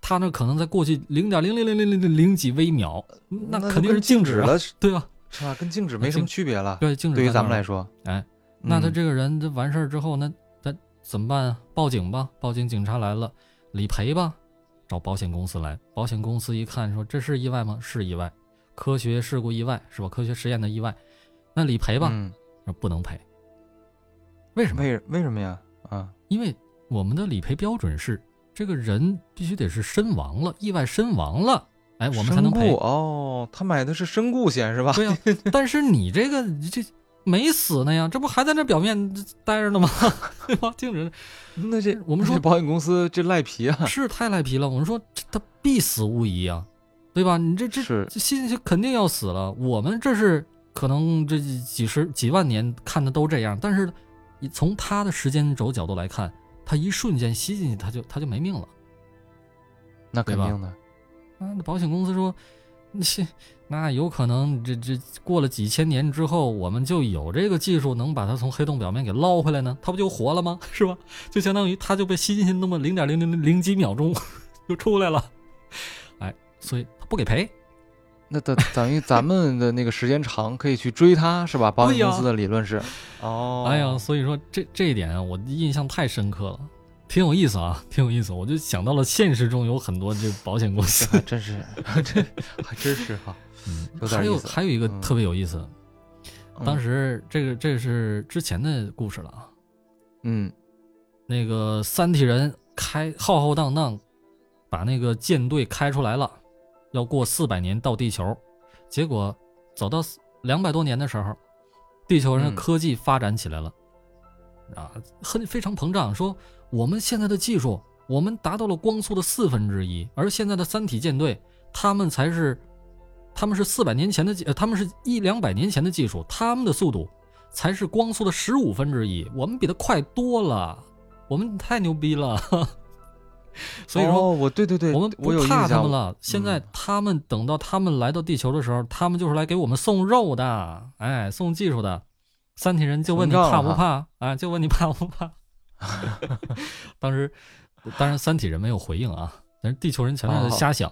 他那可能在过去零点零零零零零零零几微秒，那那肯定是静止了，对吧？是吧？跟静止没什么区别了。对，静止对于咱们来说，哎，那他嗯这个人这完事儿之后，那他怎么办啊？报警吧，报警，警察来了，理赔吧，找保险公司来。保险公司一看说这是意外吗？是意外，科学事故意外是吧？科学实验的意外，那理赔吧？嗯，不能赔。为什么？为为什么呀？啊，因为我们的理赔标准是这个人必须得是身亡了，意外身亡了，哎，我们才能赔。哦，他买的是身故险是吧？对呀、但是你这个这没死呢呀，这不还在那表面待着呢吗？对吧？静止那这我们说这保险公司这赖皮啊，是太赖皮了。我们说他必死无疑啊，对吧？你这这是吸进去肯定要死了。我们这是可能这几十几万年看的都这样，但是你从他的时间轴角度来看，他一瞬间吸进去，他就他就没命了。那肯定的。啊，那保险公司说，那是那有可能这这过了几千年之后，我们就有这个技术能把它从黑洞表面给捞回来呢，它不就活了吗？是吧？就相当于它就被吸进去那么零点零零零零几秒钟 就出来了，哎，所以他不给赔。那等等于咱们的那个时间长，可以去追他，是吧？保险公司的理论是，哦，哎呀，所以说这这一点啊，我印象太深刻了，挺有意思啊，挺有意思。我就想到了现实中有很多这保险公司，还真是，这 还真是哈。嗯还有还有一个嗯特别有意思，当嗯时这个这是之前的故事了啊。嗯那个三体人开浩浩荡荡，把那个舰队开出来了，要过四百年到地球，结果走到两百多年的时候，地球人的嗯科技发展起来了，啊，很非常膨胀，说我们现在的技术，我们达到了光速的四分之一，而现在的三体舰队，他们才是，他们是四百年前的他们是一两百年前的技术，他们的速度才是光速的十五分之一，我们比他快多了，我们太牛逼了。所以说，哦，我对对对，我们不怕他们。了。现在嗯他们等到他们来到地球的时候，他们就是来给我们送肉的，哎，送技术的。三体人就问你怕不怕啊？就问你怕不怕？当时，当然三体人没有回应啊，但是地球人全在那哦瞎想。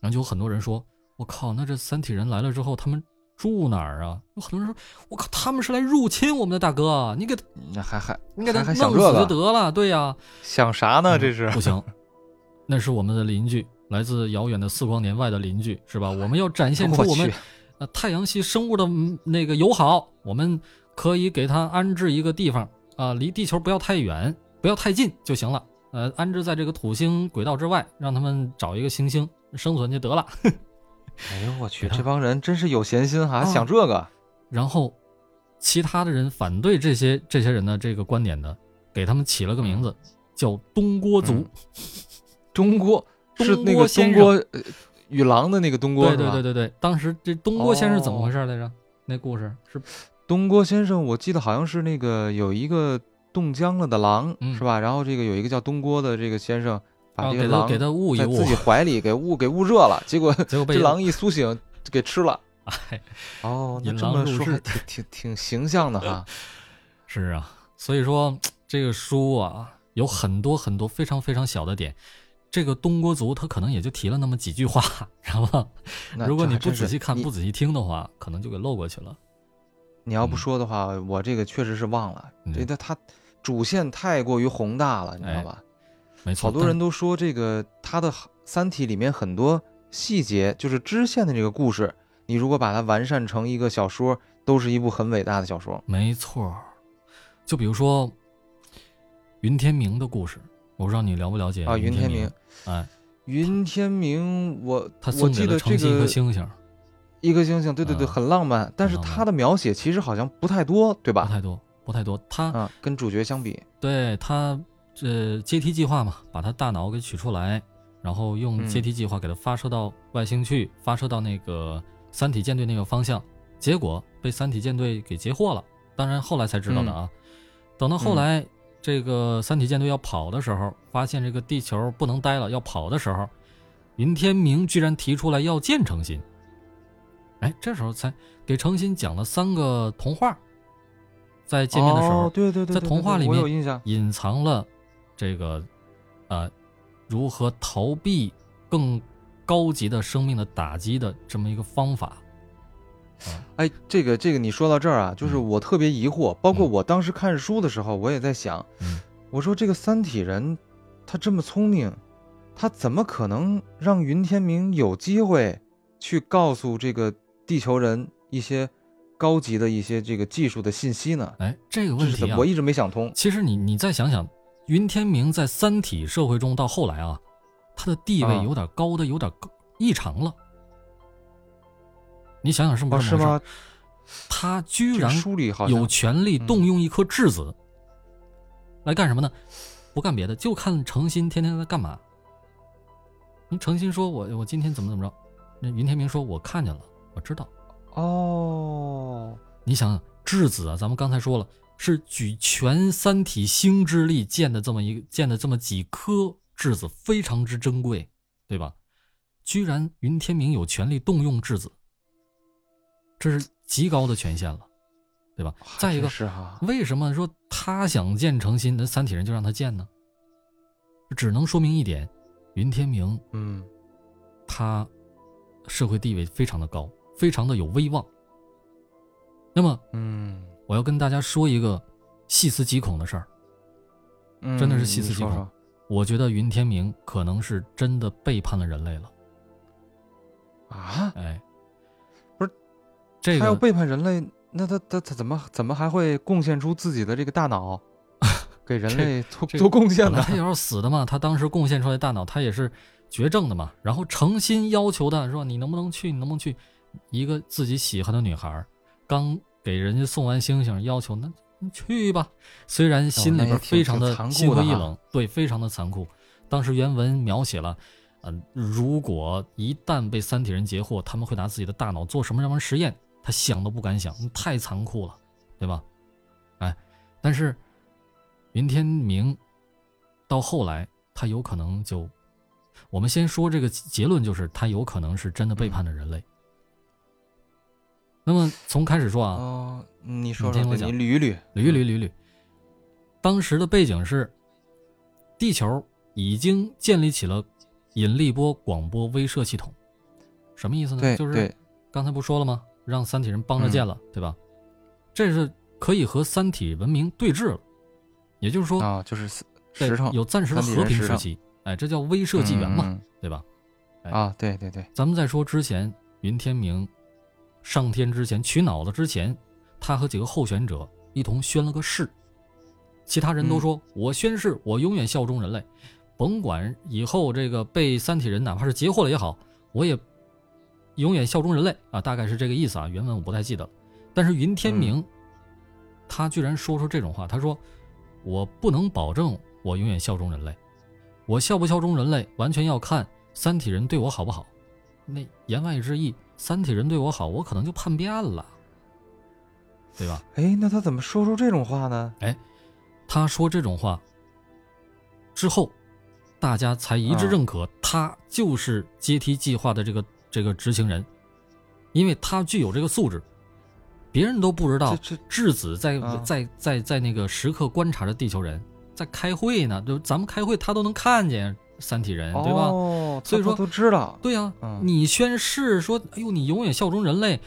然后就有很多人说：“我靠，那这三体人来了之后，他们住哪儿啊？”有很多人说：“我靠，他们是来入侵我们的，大哥，你给他，那还还你给他弄死就得了。”对呀、想啥呢？嗯这是不行，那是我们的邻居，来自遥远的四光年外的邻居，是吧？我们要展现 出我们去呃太阳系生物的嗯那个友好，我们可以给他安置一个地方啊、离地球不要太远，不要太近就行了。呃，安置在这个土星轨道之外，让他们找一个行星生存就得了。哎呦我去，这帮人真是有闲心，哈啊想这个。然后，其他的人反对这些这些人的这个观点的，给他们起了个名字，叫东郭族。嗯中国是那个东郭呃与狼的那个东郭对？对对对对，当时这东郭先生怎么哦回事来着？那故事是东郭先生，我记得好像是那个有一个冻僵了的狼，嗯是吧？然后这个有一个叫东郭的这个先生，把啊这个狼给他给他捂一捂在自，己 怀里给捂给捂热了，结果结果被这狼一苏醒给吃了。哎哦，那这么说还挺挺挺形象的哈。是啊，所以说这个书啊有很多很多非常非常小的点。这个东郭族他可能也就提了那么几句话，知道吧？如果你不仔细看、不仔细听的话，可能就给漏过去了。你要不嗯说的话，我这个确实是忘了。嗯这它它主线太过于宏大了，你知道哎吧？没错，好多人都说这个他的《三体》里面很多细节，就是支线的这个故事，你如果把它完善成一个小说，都是一部很伟大的小说。没错。就比如说云天明的故事，我不知道你了不了解啊，云天明，哎，云天明，我我记得这了程心一颗星星，一颗星星，对对对，嗯很浪漫，但是他的描写其实好像不太多，对吧？不太多，不太多。他啊，跟主角相比，对他这阶梯计划嘛，把他大脑给取出来，然后用嗯阶梯计划给他发射到外星去，发射到那个三体舰队那个方向，结果被三体舰队给截获了。当然后来才知道的啊。等到后来、这个三体舰队要跑的时候，发现这个地球不能待了，要跑的时候，云天明居然提出来要见程心。哎，这时候才给程心讲了三个童话。在见面的时候，哦、对对对，在对对童话里面隐藏了这个呃如何逃避更高级的生命的打击的这么一个方法。哎，这个这个你说到这儿啊，就是嗯我特别疑惑，包括嗯我当时看书的时候，我也在想，嗯我说这个三体人他这么聪明，他怎么可能让云天明有机会去告诉这个地球人一些高级的一些这个技术的信息呢？哎，这个问题我，一直没想通。其实你你再想想，云天明在三体社会中到后来啊，他的地位啊有点高的有点高异常了。你想想是不哦，是是这么回事？吗？他居然有权利嗯动用一颗质子，来干什么呢？不干别的，就看程心天天在干嘛。你程心说我我今天怎么怎么着，那云天明说我看见了，我知道。哦，你想想，质子啊，咱们刚才说了，是举全三体星之力建的这么一个建的这么几颗质子，非常之珍贵，对吧？居然云天明有权利动用质子，这是极高的权限了，对吧？再一个，是哈，为什么说他想建成心，那三体人就让他建呢？只能说明一点，云天明嗯他社会地位非常的高，非常的有威望。那么嗯我要跟大家说一个细思极恐的事儿，嗯，真的是细思极恐说说我觉得云天明可能是真的背叛了人类了。啊，哎，不是这个他要背叛人类，那他他他怎么怎么还会贡献出自己的这个大脑，给人类做做贡献呢？他也要死的嘛，他当时贡献出来的大脑，他也是绝症的嘛。然后诚心要求他说：“你能不能去？你能不能去？”一个自己喜欢的女孩，刚给人家送完星星，要求那你去吧。虽然心里边非常的心灰意冷，对，非常的残酷。当时原文描写了，嗯、如果一旦被三体人截获，他们会拿自己的大脑做什么什么实验？他想都不敢想，太残酷了，对吧？哎，但是云天明到后来，他有可能就，我们先说这个结论，就是他有可能是真的背叛了人类。那么从开始说啊，哦，你说说，你捋一捋，捋一捋捋捋，当时的背景是，地球已经建立起了引力波广播威慑系统，什么意思呢？就是刚才不说了吗？让三体人帮着建了，对吧？这是可以和三体文明对峙了，也就是说，啊，就是有暂时的和平时期，哎，这叫威慑纪元嘛，嗯对吧？哎啊，对对对，咱们再说之前，云天明上天之前取脑子之前，他和几个候选者一同宣了个誓，其他人都说、我宣誓，我永远效忠人类，甭管以后这个被三体人哪怕是截获了也好，我也永远效忠人类。啊，大概是这个意思啊，原文我不太记得了。但是云天明，他居然说出这种话，他说我不能保证我永远效忠人类，我效不效忠人类完全要看三体人对我好不好。那言外之意，三体人对我好，我可能就叛变了，对吧？哎，那他怎么说出这种话呢？哎他说这种话之后，大家才一致啊认可他就是阶梯计划的这个这个执行人，因为他具有这个素质，别人都不知道质子在啊在在在那个时刻观察着地球人，在开会呢，就咱们开会他都能看见三体人，对吧？哦，所以说都知道，对呀、嗯你宣誓说，哎呦，你永远效忠人类，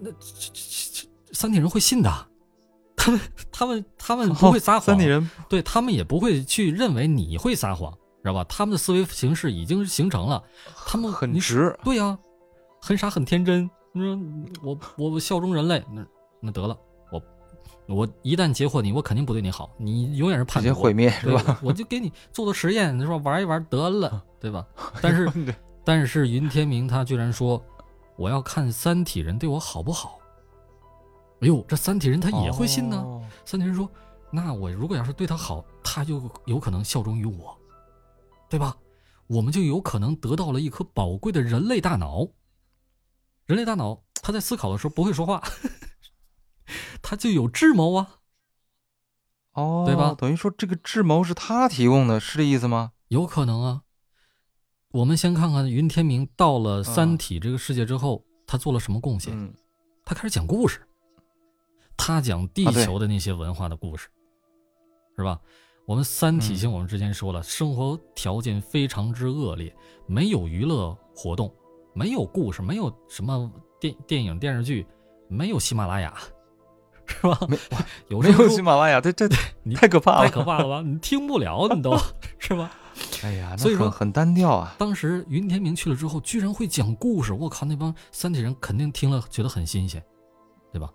那这这这这三体人会信的，他们他们他们不会撒谎，哦三体人对他们也不会去认为你会撒谎，知道吧？他们的思维形式已经形成了，他们很直，对呀、很傻很天真。你说我我我效忠人类，那那得了，我我一旦截获你，我肯定不对你好，你永远是叛徒，直接毁灭是吧？我就给你做做实验，你说？玩一玩得了，对吧？但是 但是云天明他居然说，我要看三体人对我好不好。哎呦，这三体人他也会信呢。哦三体人说，那我如果要是对他好，他就有可能效忠于我，对吧？我们就有可能得到了一颗宝贵的人类大脑。人类大脑，他在思考的时候不会说话，他就有智谋啊。哦，对吧等于说这个智谋是他提供的，是这意思吗？有可能啊。我们先看看云天明到了三体这个世界之后，他做了什么贡献？嗯，他开始讲故事，他讲地球的那些文化的故事，是吧？我们三体星，我们之前说了，生活条件非常之恶劣，没有娱乐活动，没有故事，没有什么电电影电视剧，没有喜马拉雅，是吧？没 有没有喜马拉雅，这这 你太可怕了，太可怕了吧？你听不了，你都 是吧？哎呀，那所以说很很单调啊。当时云天明去了之后，居然会讲故事，我靠，那帮三体人肯定听了觉得很新鲜，对吧？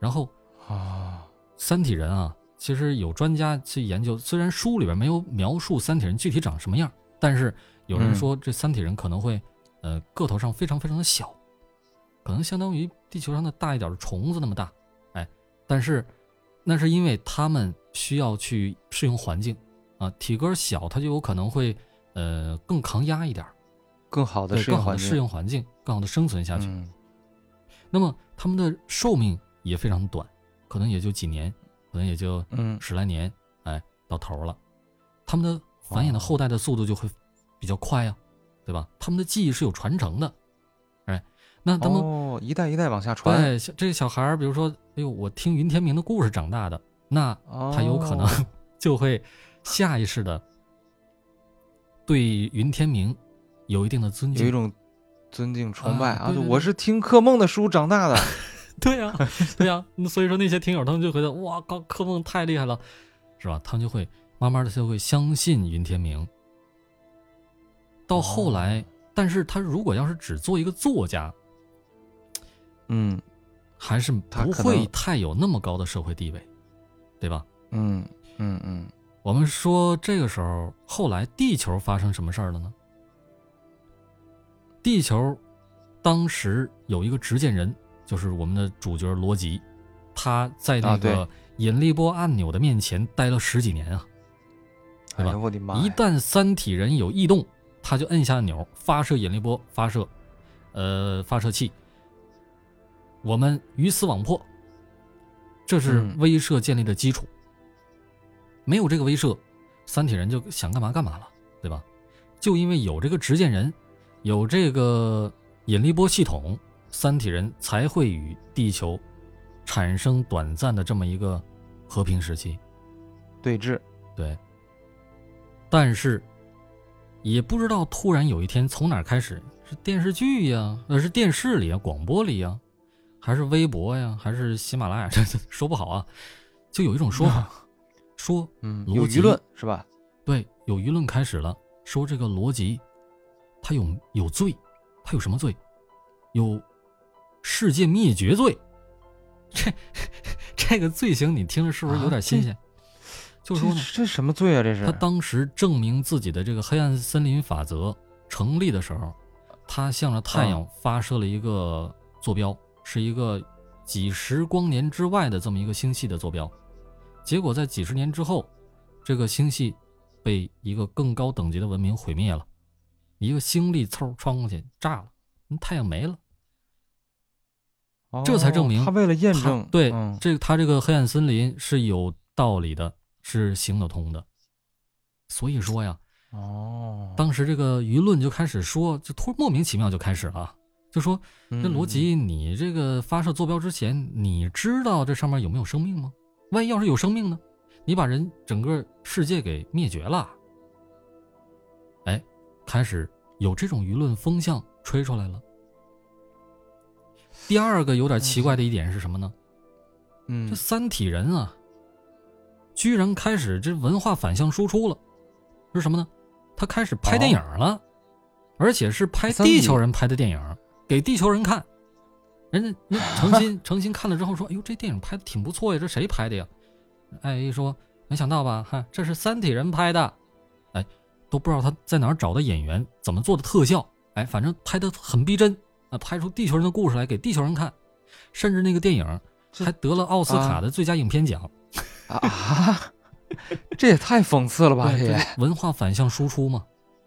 然后啊，三体人啊，其实有专家去研究，虽然书里边没有描述三体人具体长什么样，但是有人嗯说这三体人可能会，呃，个头上非常非常的小，可能相当于地球上的大一点的虫子那么大，哎，但是那是因为他们需要去适应环境啊，体格小，他就有可能会呃更抗压一点，更好的对，适应环境，更好的适应环境，更好的生存下去。嗯那么他们的寿命也非常短，可能也就几年，可能也就嗯十来年，哎，到头了。他们的繁衍的后代的速度就会比较快呀、对吧？他们的记忆是有传承的，哎，那他们、哦，一代一代往下传，对这个小孩儿，比如说，哎呦，我听云天明的故事长大的，那他有可能哦 就会下意识的对云天明有一定的尊敬。有一种尊敬崇拜啊！啊对对对我是听柯梦的书长大的，对呀、对呀、那所以说那些听友他们就觉得哇靠，柯梦太厉害了，是吧？他们就会慢慢的就会相信云天明。到后来，哦但是他如果要是只做一个作家，嗯还是不会太有那么高的社会地位，对吧？嗯嗯嗯，我们说这个时候，后来地球发生什么事儿了呢？地球当时有一个执剑人，就是我们的主角罗辑，他在那啊个引力波按钮的面前待了十几年啊。对吧我的妈！一旦三体人有异动，他就摁下按钮，发射引力波，发射，呃，发射器，我们鱼死网破。这是嗯威慑建立的基础。没有这个威慑，三体人就想干嘛干嘛了，对吧？就因为有这个执剑人，有这个引力波系统，三体人才会与地球产生短暂的这么一个和平时期。对峙，对，但是也不知道突然有一天从哪儿开始，是电视剧呀，呃，是电视里啊，广播里呀，还是微博呀，还是喜马拉雅，这这说不好啊。就有一种说法，说嗯，有舆论是吧？对，有舆论开始了，说这个罗辑他有有罪，他有什么罪？有世界灭绝罪。这 这个罪行你听着是不是有点新鲜？就说呢，这什么罪啊？这是他当时证明自己的这个黑暗森林法则成立的时候，他向着太阳发射了一个坐标，是一个几十光年之外的这么一个星系的坐标。结果在几十年之后，这个星系被一个更高等级的文明毁灭了，一个星粒嗖穿过去炸了，嗯太阳没了。这才证明哦他为了验证，对、嗯这个他这个黑暗森林是有道理的，是行得通的。所以说呀，哦，当时这个舆论就开始说，就突莫名其妙就开始了，就说这这罗辑，你这个发射坐标之前，你知道这上面有没有生命吗？万一要是有生命呢？你把人整个世界给灭绝了。哎，开始有这种舆论风向吹出来了。第二个有点奇怪的一点是什么呢？嗯这三体人啊，居然开始这文化反向输出了，是什么呢？他开始拍电影了，而且是拍地球人拍的电影，给地球人看。人家那 诚心诚心看了之后说：“哎呦，这电影拍的挺不错呀，这谁拍的呀？”艾一说：“没想到吧？哈，这是三体人拍的。”哎，都不知道他在哪儿找的演员，怎么做的特效？哎，反正拍的很逼真啊，拍出地球人的故事来给地球人看，甚至那个电影还得了奥斯卡的最佳影片奖啊！这也太讽刺了吧！这也文化反向输出嘛，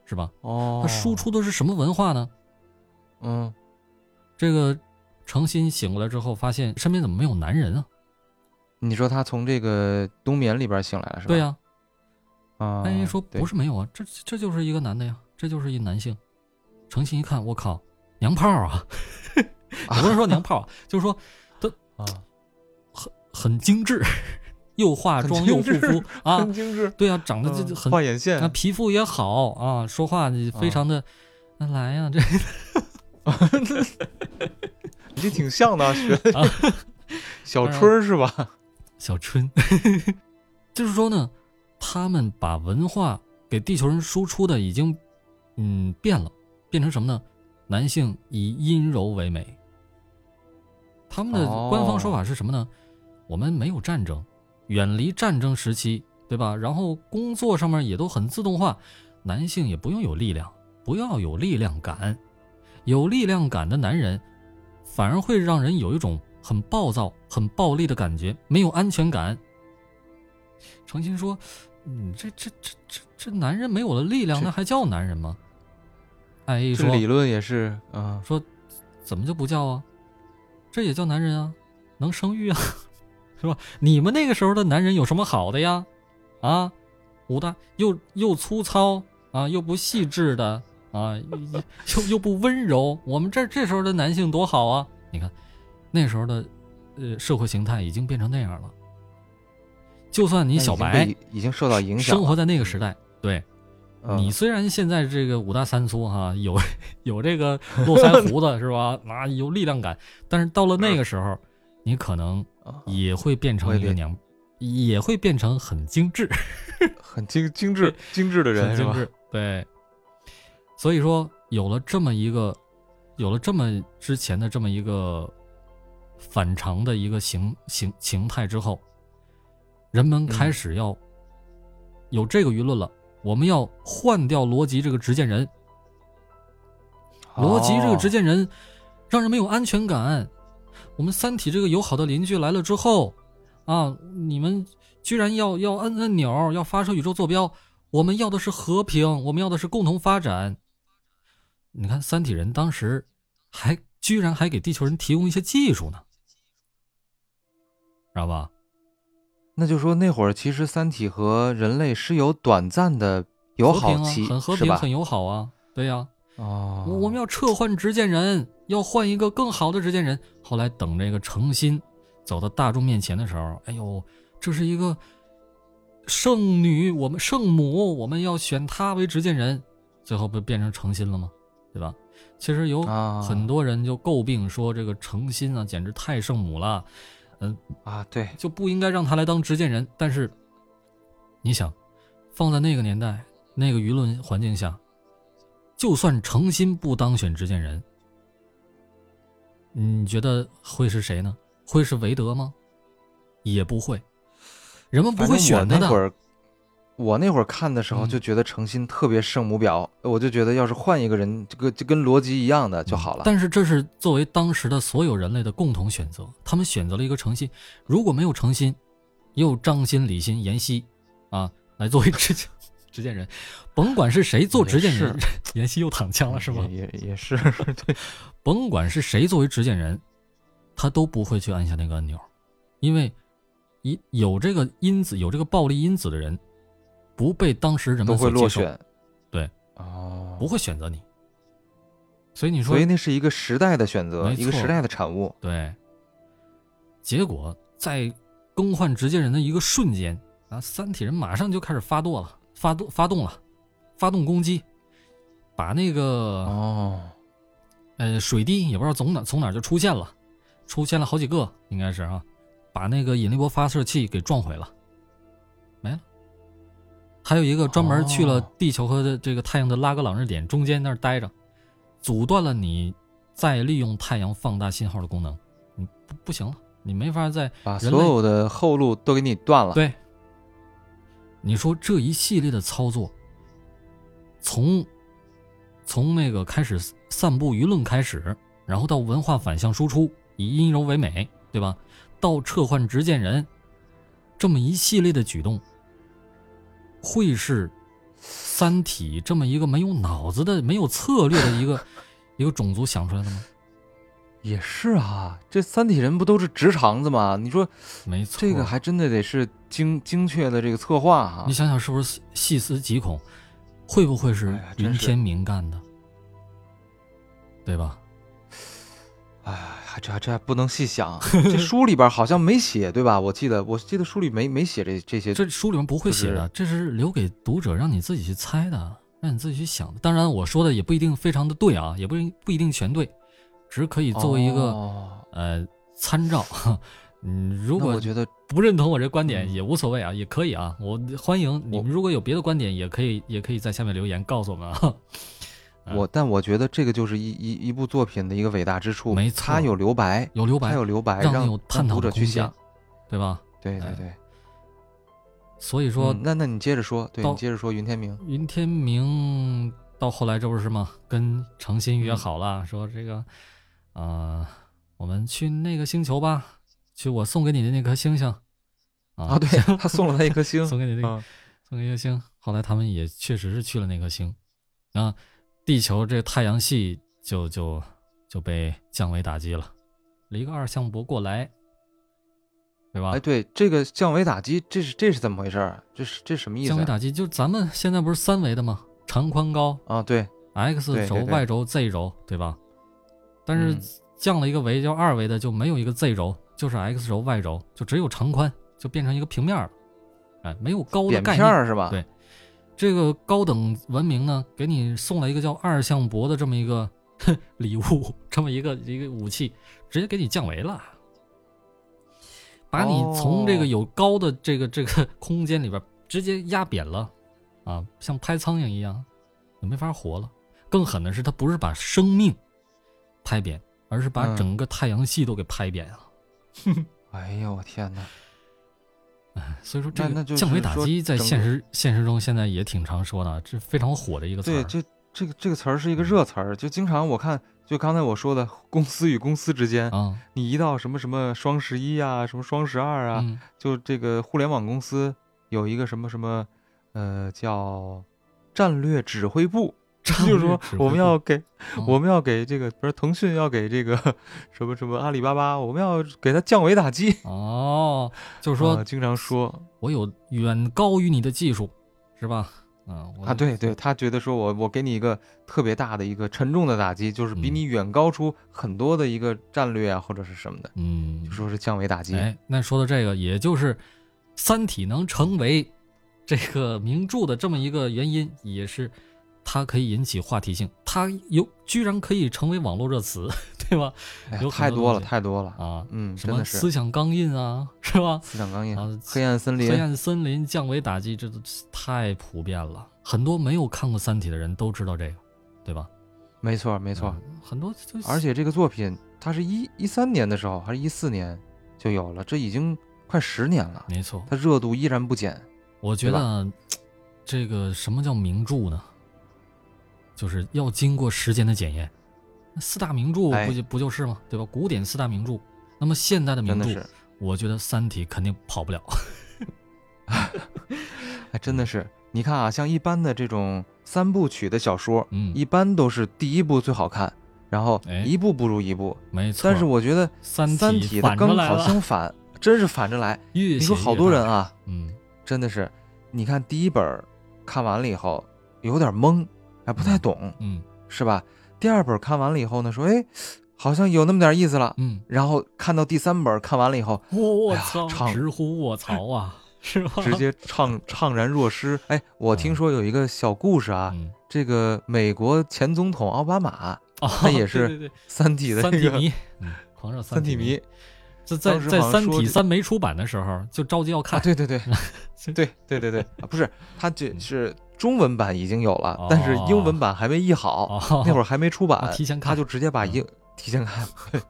是吧？哦，他输出的是什么文化呢？嗯，这个。诚心醒过来之后，发现身边怎么没有男人啊？你说他从这个冬眠里边醒来了，是吧？对呀。啊，安姨说不是没有啊，这这就是一个男的呀，这就是一男性。诚心一看，我靠，娘炮啊！不是说娘炮，就是说他啊，很很精致，又化妆又护肤啊，很精致。对啊，长得就很画眼线，啊，皮肤也好啊，说话非常的来呀，这。你这挺像的，学的 小春是吧？小春，就是说呢，他们把文化给地球人输出的已经，嗯，变了，变成什么呢？男性以阴柔为美。他们的官方说法是什么呢？我们没有战争，远离战争时期，对吧？然后工作上面也都很自动化，男性也不用有力量，不要有力量感，有力量感的男人。反而会让人有一种很暴躁、很暴力的感觉，没有安全感。程心说：“嗯，这、这、这、这、这男人没有了力量，那还叫男人吗？”艾一说：“理论也是啊，说怎么就不叫啊？这也叫男人啊，能生育啊，是吧？你们那个时候的男人有什么好的呀？啊，武大又又粗糙啊，又不细致的。”啊，又又不温柔，我们这这时候的男性多好啊！你看，那时候的，呃，社会形态已经变成那样了。就算你小白已经受到影响，生活在那个时代，对，你虽然现在这个五大三粗哈，有 有这个络腮胡子是吧？啊，有力量感，但是到了那个时候，你可能也会变成一个娘，也会变成很精致，很精精致 精致的人是吧？对。所以说，有了这么一个，有了这么之前的这么一个反常的一个形形形态之后，人们开始要有这个舆论了。我们要换掉罗辑这个执剑人，罗辑这个执剑人让人没有安全感。我们三体这个友好的邻居来了之后，啊，你们居然要要摁按钮，要发射宇宙坐标，我们要的是和平，我们要的是共同发展。你看，三体人当时还居然还给地球人提供一些技术呢，知道吧？那就说那会儿其实三体和人类是有短暂的友好期，很和平，很友好啊。对呀，哦，我们要撤换执剑人，要换一个更好的执剑人。后来等这个诚心走到大众面前的时候，哎呦，这是一个圣女，我们圣母，我们要选她为执剑人。最后不变成诚心了吗？对吧？其实有很多人就诟病说这个诚心啊，简直太圣母了，嗯啊，对，就不应该让他来当执剑人。但是，你想，放在那个年代、那个舆论环境下，就算诚心不当选执剑人，你觉得会是谁呢？会是韦德吗？也不会，人们不会选他的。我那会儿看的时候就觉得诚心特别圣母婊，我就觉得要是换一个人，这个就跟逻辑一样的就好了。但是这是作为当时的所有人类的共同选择，他们选择了一个诚心。如果没有诚心，又张心、李心、妍希，啊，来作为执剑执剑人，甭管是谁做执剑人，妍希又躺枪了是吗？也也是 对，甭管是谁作为执剑人，他都不会去按下那个按钮，因为一有这个因子，有这个暴力因子的人。不被当时人们所落选，对，哦，不会选择你，所以你说，所以那是一个时代的选择，一个时代的产物，对。结果在更换直接人的一个瞬间啊，三体人马上就开始发舵了，发动发动了，发动攻击，把那个哦，呃，水滴也不知道从哪从哪就出现了，出现了好几个，应该是啊，把那个引力波发射器给撞毁了。还有一个专门去了地球和这个太阳的拉格朗日点中间那儿待着，阻断了你再利用太阳放大信号的功能，你不不行了，你没法再把所有的后路都给你断了。对。你说这一系列的操作，从从那个开始散布舆论开始，然后到文化反向输出，以阴柔为美，对吧？到撤换执剑人，这么一系列的举动，会是《三体》这么一个没有脑子的、没有策略的一个 一个种族想出来的吗？也是啊，这三体人不都是直肠子吗？你说没错，这个还真的得是精精确的这个策划哈你。想想是不是细思极恐？会不会是云天明干的？对吧？哎，这还这还不能细想，这书里边好像没写，对吧？我记得我记得书里没没写这这些。这书里面不会就是写的，这是留给读者让你自己去猜的，让你自己去想的。当然，我说的也不一定非常的对啊，也不一不一定全对，只可以作为一个、哦呃参照。嗯，如果我觉得不认同我这观点嗯也无所谓啊，也可以啊，我欢迎你们。如果有别的观点，也可以也可以在下面留言告诉我们啊。嗯我，但我觉得这个就是一一一部作品的一个伟大之处，没错它有留白，有留白它，有留白，让有探讨者去想。，对吧？哎对对对，所以说嗯，那那你接着说，对你接着说云天明。云天明到后来这不是吗？跟程心约嗯好了，说这个，啊，我们去那个星球吧，去我送给你的那颗星星。啊啊，对 他送了他一颗星，送给你那个，啊送给一颗星。后来他们也确实是去了那颗星，啊，地球这太阳系就就就被降维打击了，离个二向箔过来，对吧？哎，对，这个降维打击，这是这是怎么回事儿？这是这什么意思啊？降维打击就咱们现在不是三维的吗？长宽高，啊，对，x 轴、对对对 y 轴、z 轴，对吧？但是嗯降了一个维，就二维的，就没有一个 z 轴，就是 x 轴、y 轴，就只有长宽，就变成一个平面了。哎，没有高的概念。是吧？对这个高等文明呢，给你送了一个叫二向箔的这么一个礼物，这么一个一个武器，直接给你降维了，把你从这个哦有高的这个这个 空间里边直接压扁了，啊，像拍苍蝇一样，你没法活了。更狠的是，他不是把生命拍扁，而是把嗯整个太阳系都给拍扁啊！哎呦我天哪！所以说，这降维打击在现实现实中现在也挺常说的，这非常火的一个词儿。对，这这个这个词儿是一个热词儿，就经常我看，就刚才我说的公司与公司之间，啊，你一到什么什么双十一啊，什么双十二啊，嗯。就这个互联网公司有一个什么什么，呃，叫战略指挥部，就是说我们要给哦我们要给这个，不是腾讯要给这个什么什么阿里巴巴，我们要给他降维打击。哦，就是说啊经常说我有远高于你的技术，是吧？啊，我啊，对对，他觉得说我我给你一个特别大的一个沉重的打击，就是比嗯你远高出很多的一个战略啊，或者是什么的，嗯就，说是降维打击。哎，那说到这个，也就是《三体》能成为这个名著的这么一个原因，也是它可以引起话题性，它有居然可以成为网络热词，对吧？有太多了，太多了。啊，嗯，什么真的是思想钢印啊，是吧？思想钢印、啊，黑暗森林黑，暗森林降维打击，这都太普遍了，很多没有看过《三体》的人都知道这个，对吧？没错没错。嗯很多就而且这个作品，它是一一三年的时候，还是一四年就有了，这已经快十年了，没错，它热度依然不减。我觉得这个什么叫名著呢？就是要经过时间的检验。四大名著哎不就不就是吗？对吧？古典四大名著，那么现代的名著我觉得《三体》肯定跑不了。哎，真的是。你看啊，像一般的这种三部曲的小说，嗯，一般都是第一部最好看，然后哎一部不如一部。没错。但是我觉得《三三体》的刚好，相反，真是反着来。越你说好多人啊，嗯，真的是，你看第一本看完了以后有点懵，还不太懂，嗯是吧？第二本看完了以后呢，说哎，好像有那么点意思了。嗯，然后看到第三本看完了以后，哎呀我操，唱直呼卧 槽啊，是吧？直接怅怅然若失。哎，我听说有一个小故事啊，嗯，这个美国前总统奥巴马，哦，他也是三体的这个三体迷，嗯，狂热三体迷。迷这在在《三体三》没出版的时候就着急要看啊，，对对对，对对对对，啊不是，他这嗯是中文版已经有了，但是英文版还没译好，哦，那会儿还没出版，啊提前看。他就直接把英 提前看，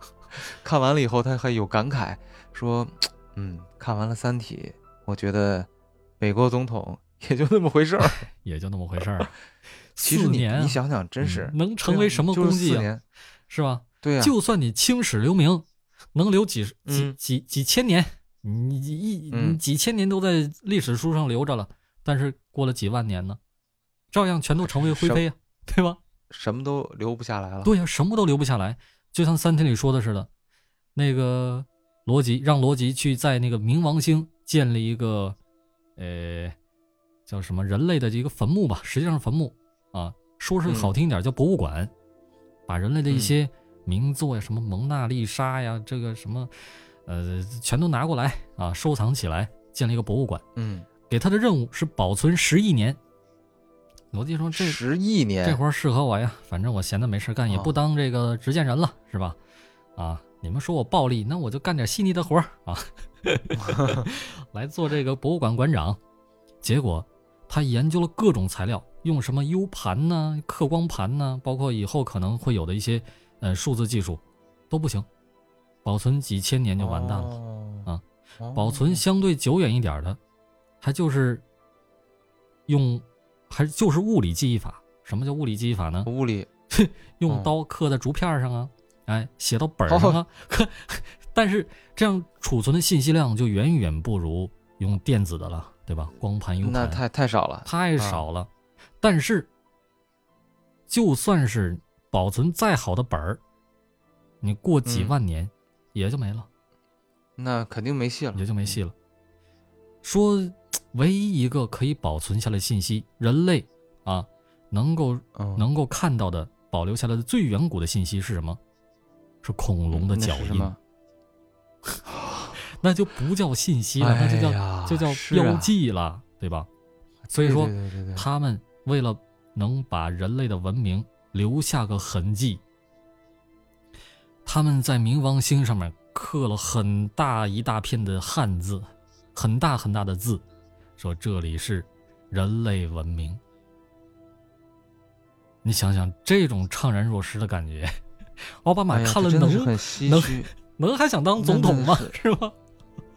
看完了以后他还有感慨，说，嗯，看完了《三体》，我觉得美国总统也就那么回事儿，也就那么回事儿。其实你四年啊。你想想，真是嗯能成为什么功绩啊？是吧？对呀，就算你青史留名，能留几十几嗯。几几千年，你一嗯。你几千年都在历史书上留着了，但是过了几万年呢，照样全都成为灰飞呀、对吧？什么都留不下来了。对呀、什么都留不下来，就像《三体》里说的似的，那个罗辑让罗辑去在那个冥王星建立一个，呃，叫什么人类的一个坟墓吧，实际上是坟墓啊，说是好听一点叫博物馆，把人类的一些名作呀，什么蒙娜丽莎呀，这个什么，呃，全都拿过来啊，收藏起来，建立一个博物馆。嗯，给他的任务是保存十亿年。罗辑说：“这十亿年，这活儿适合我呀，反正我闲的没事干，也哦不当这个执剑人了，是吧？啊，你们说我暴力，那我就干点细腻的活儿啊，来做这个博物馆馆长。结果他研究了各种材料，用什么 U 盘呐、刻光盘呐、包括以后可能会有的一些呃数字技术，都不行，保存几千年就完蛋了。了啊哦保存相对久远一点的，还就是用，还就是物理记忆法。什么叫物理记忆法呢？物理 用哦刀刻在竹片上啊，哎，写到本上啊。可，但是这样储存的信息量就远远不如用电子的了，对吧？光盘、U 盘那太太少了，太少了。但是，就算是保存再好的本儿，你过几嗯万年也就没了。那肯定没戏了，也就没戏了。说唯一一个可以保存下来信息，人类啊能够嗯，能够看到的保留下来的最远古的信息是什么？是恐龙的脚印？那就不叫信息了，那就叫、就叫标记了，对吧？所以对说，对对对对他们为了能把人类的文明留下个痕迹，他们在冥王星上面刻了很大一大片的汉字，很大很大的字，说这里是人类文明。你想想这种怅然若失的感觉，奥巴马看了能、的是很唏能嘘。能还想当总统吗？那 是吗？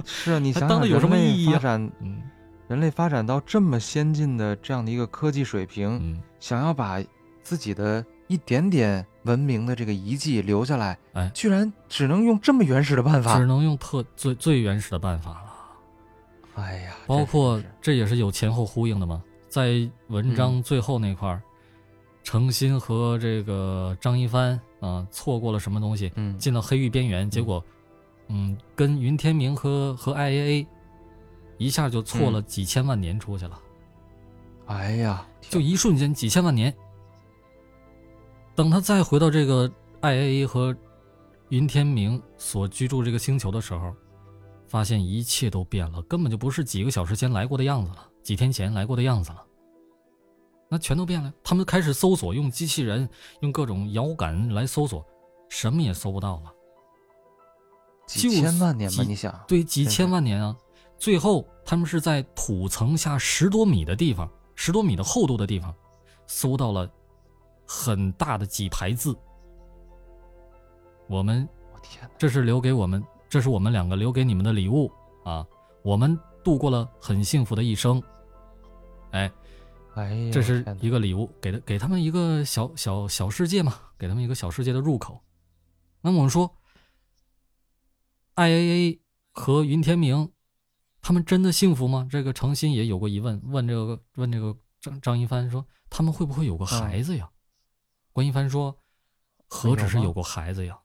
是啊，你想想，有什么意义啊发展嗯人类发展到这么先进的这样的一个科技水平，嗯，想要把自己的一点点文明的这个遗迹留下来，哎居然只能用这么原始的办法只。能用特最最原始的办法了。哎呀，包括这也是有前后呼应的嘛，在文章最后那块儿，程心和这个张一帆啊错过了什么东西，嗯，进到黑域边缘，结果嗯跟云天明和和 IAA 一下就错了几千万年出去了，哎呀，就一瞬间几千万年。等他再回到这个 IAA 和云天明所居住这个星球的时候，发现一切都变了，根本就不是几个小时前来过的样子了，几天前来过的样子了。那全都变了。他们开始搜索，用机器人，用各种遥感来搜索，什么也搜不到了。几千万年吧，你想，对，几千万年啊！最后他们是在土层下十多米的地方，十多米的厚度的地方，搜到了很大的几排字。我们我天哪，这是留给我们，这是我们两个留给你们的礼物啊！我们度过了很幸福的一生。哎，哎呀，这是一个礼物，给他给他们一个小小小世界嘛，给他们一个小世界的入口。那么我们说，IAA 和云天明，他们真的幸福吗？这个程心也有过疑问，问这个问这个张张一帆说，他们会不会有个孩子呀？关一帆说，何止是有过孩子呀，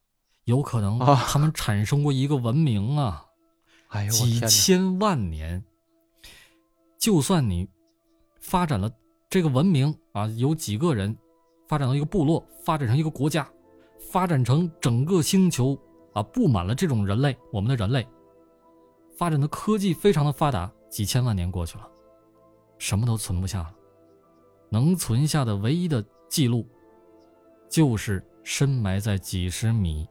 有可能啊。他们产生过一个文明啊。哎呦，几，千万年，就算你发展了这个文明啊，有几个人发展到一个部落，发展成一个国家，发展成整个星球啊布满了这种人类，我们的人类发展的科技非常的发达，几千万年过去了，什么都存不下了，能存下的唯一的记录，就是深埋在几十米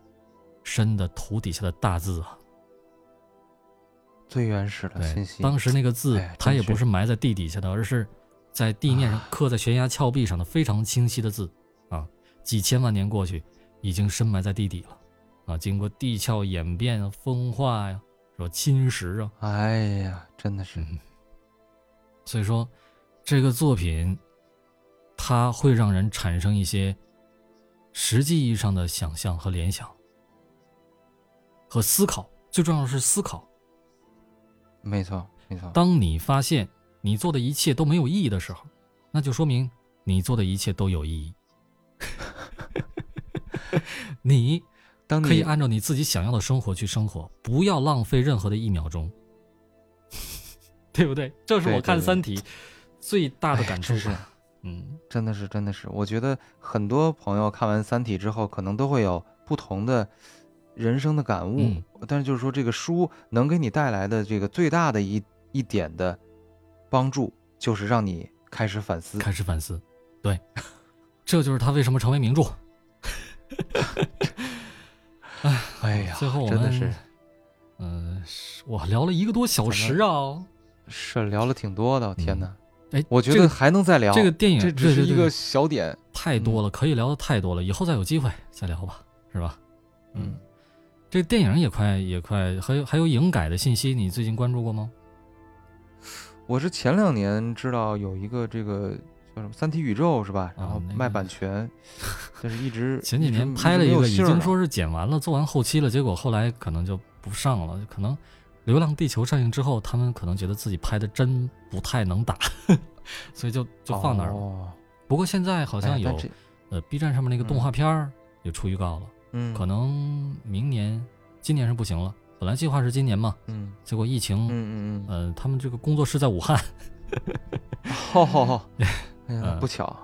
深的土底下的大字啊。最原始的信对，息，当时那个字哎，它也不是埋在地底下的，而是在地面上啊刻在悬崖峭壁上的非常清晰的字啊。几千万年过去，已经深埋在地底了，啊，经过地壳演变、风化呀，是吧？侵蚀啊，哎呀，真的是，嗯，所以说，这个作品，它会让人产生一些实际意义上的想象和联想，和思考。最重要的是思考。没错，没错。当你发现你做的一切都没有意义的时候，那就说明你做的一切都有意义。你当你可以按照你自己想要的生活去生活，不要浪费任何的一秒钟，对不对？这是我看《三体》最大的哎感触是。嗯，真的是，真的是，我觉得很多朋友看完《三体》之后，可能都会有不同的人生的感悟。嗯但是就是说，这个书能给你带来的这个最大的一一点的帮助，就是让你开始反思。开始反思，对，这就是他为什么成为名著。哎呀，最后我们真的是嗯、是哇，聊了一个多小时啊！是聊了挺多的，天哪！哎，我觉得这个还能再聊。这个电影这只是一个小点。太多了，可以聊的太多了，以后再有机会再聊吧，是吧？嗯，这电影也快也快，还有还有影改的信息，你最近关注过吗？我是前两年知道有一个这个叫什么《三体宇宙》是吧？然后那个卖版权，但是一直前几年拍了一个，已经说是剪完了，做完后期了，结果后来可能就不上了，可能《流浪地球》上映之后，他们可能觉得自己拍的真不太能打，所以就就放那儿了。哦不过现在好像有哎呃 B 站上面那个动画片儿也出预告了，嗯，可能明年、今年是不行了，本来计划是今年嘛，嗯。结果疫情，嗯嗯嗯，呃，他们这个工作室在武汉，好好好，哎呀嗯，不巧，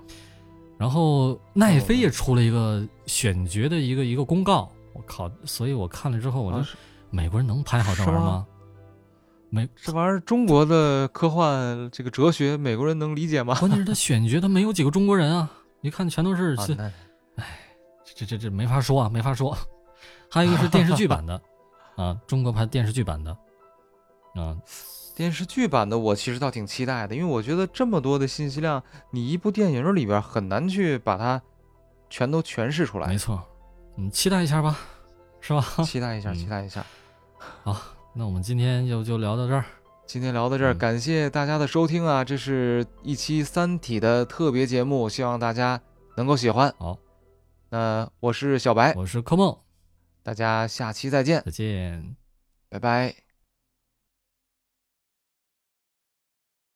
然后奈飞也出了一个选角的一个一个公告，我靠！所以我看了之后，我就、美国人能拍好这玩意儿吗？吗？美，这玩意儿中国的科幻这个哲学，美国人能理解吗？关键是他选角他没有几个中国人啊，一看全都是啊这、这这这没法说啊，没法说。还有一个是电视剧版的，啊，中国拍电视剧版的，啊，电视剧版的我其实倒挺期待的，因为我觉得这么多的信息量，你一部电影里边很难去把它全都诠释出来没。错，你，期待一下吧，是吧？期待一下，嗯期待一下。好，那我们今天就就聊到这儿，今天聊到这儿，嗯感谢大家的收听啊！这是一期《三体》的特别节目，希望大家能够喜欢。好，那我是小白，我是柯梦，大家下期再见，再见。拜拜。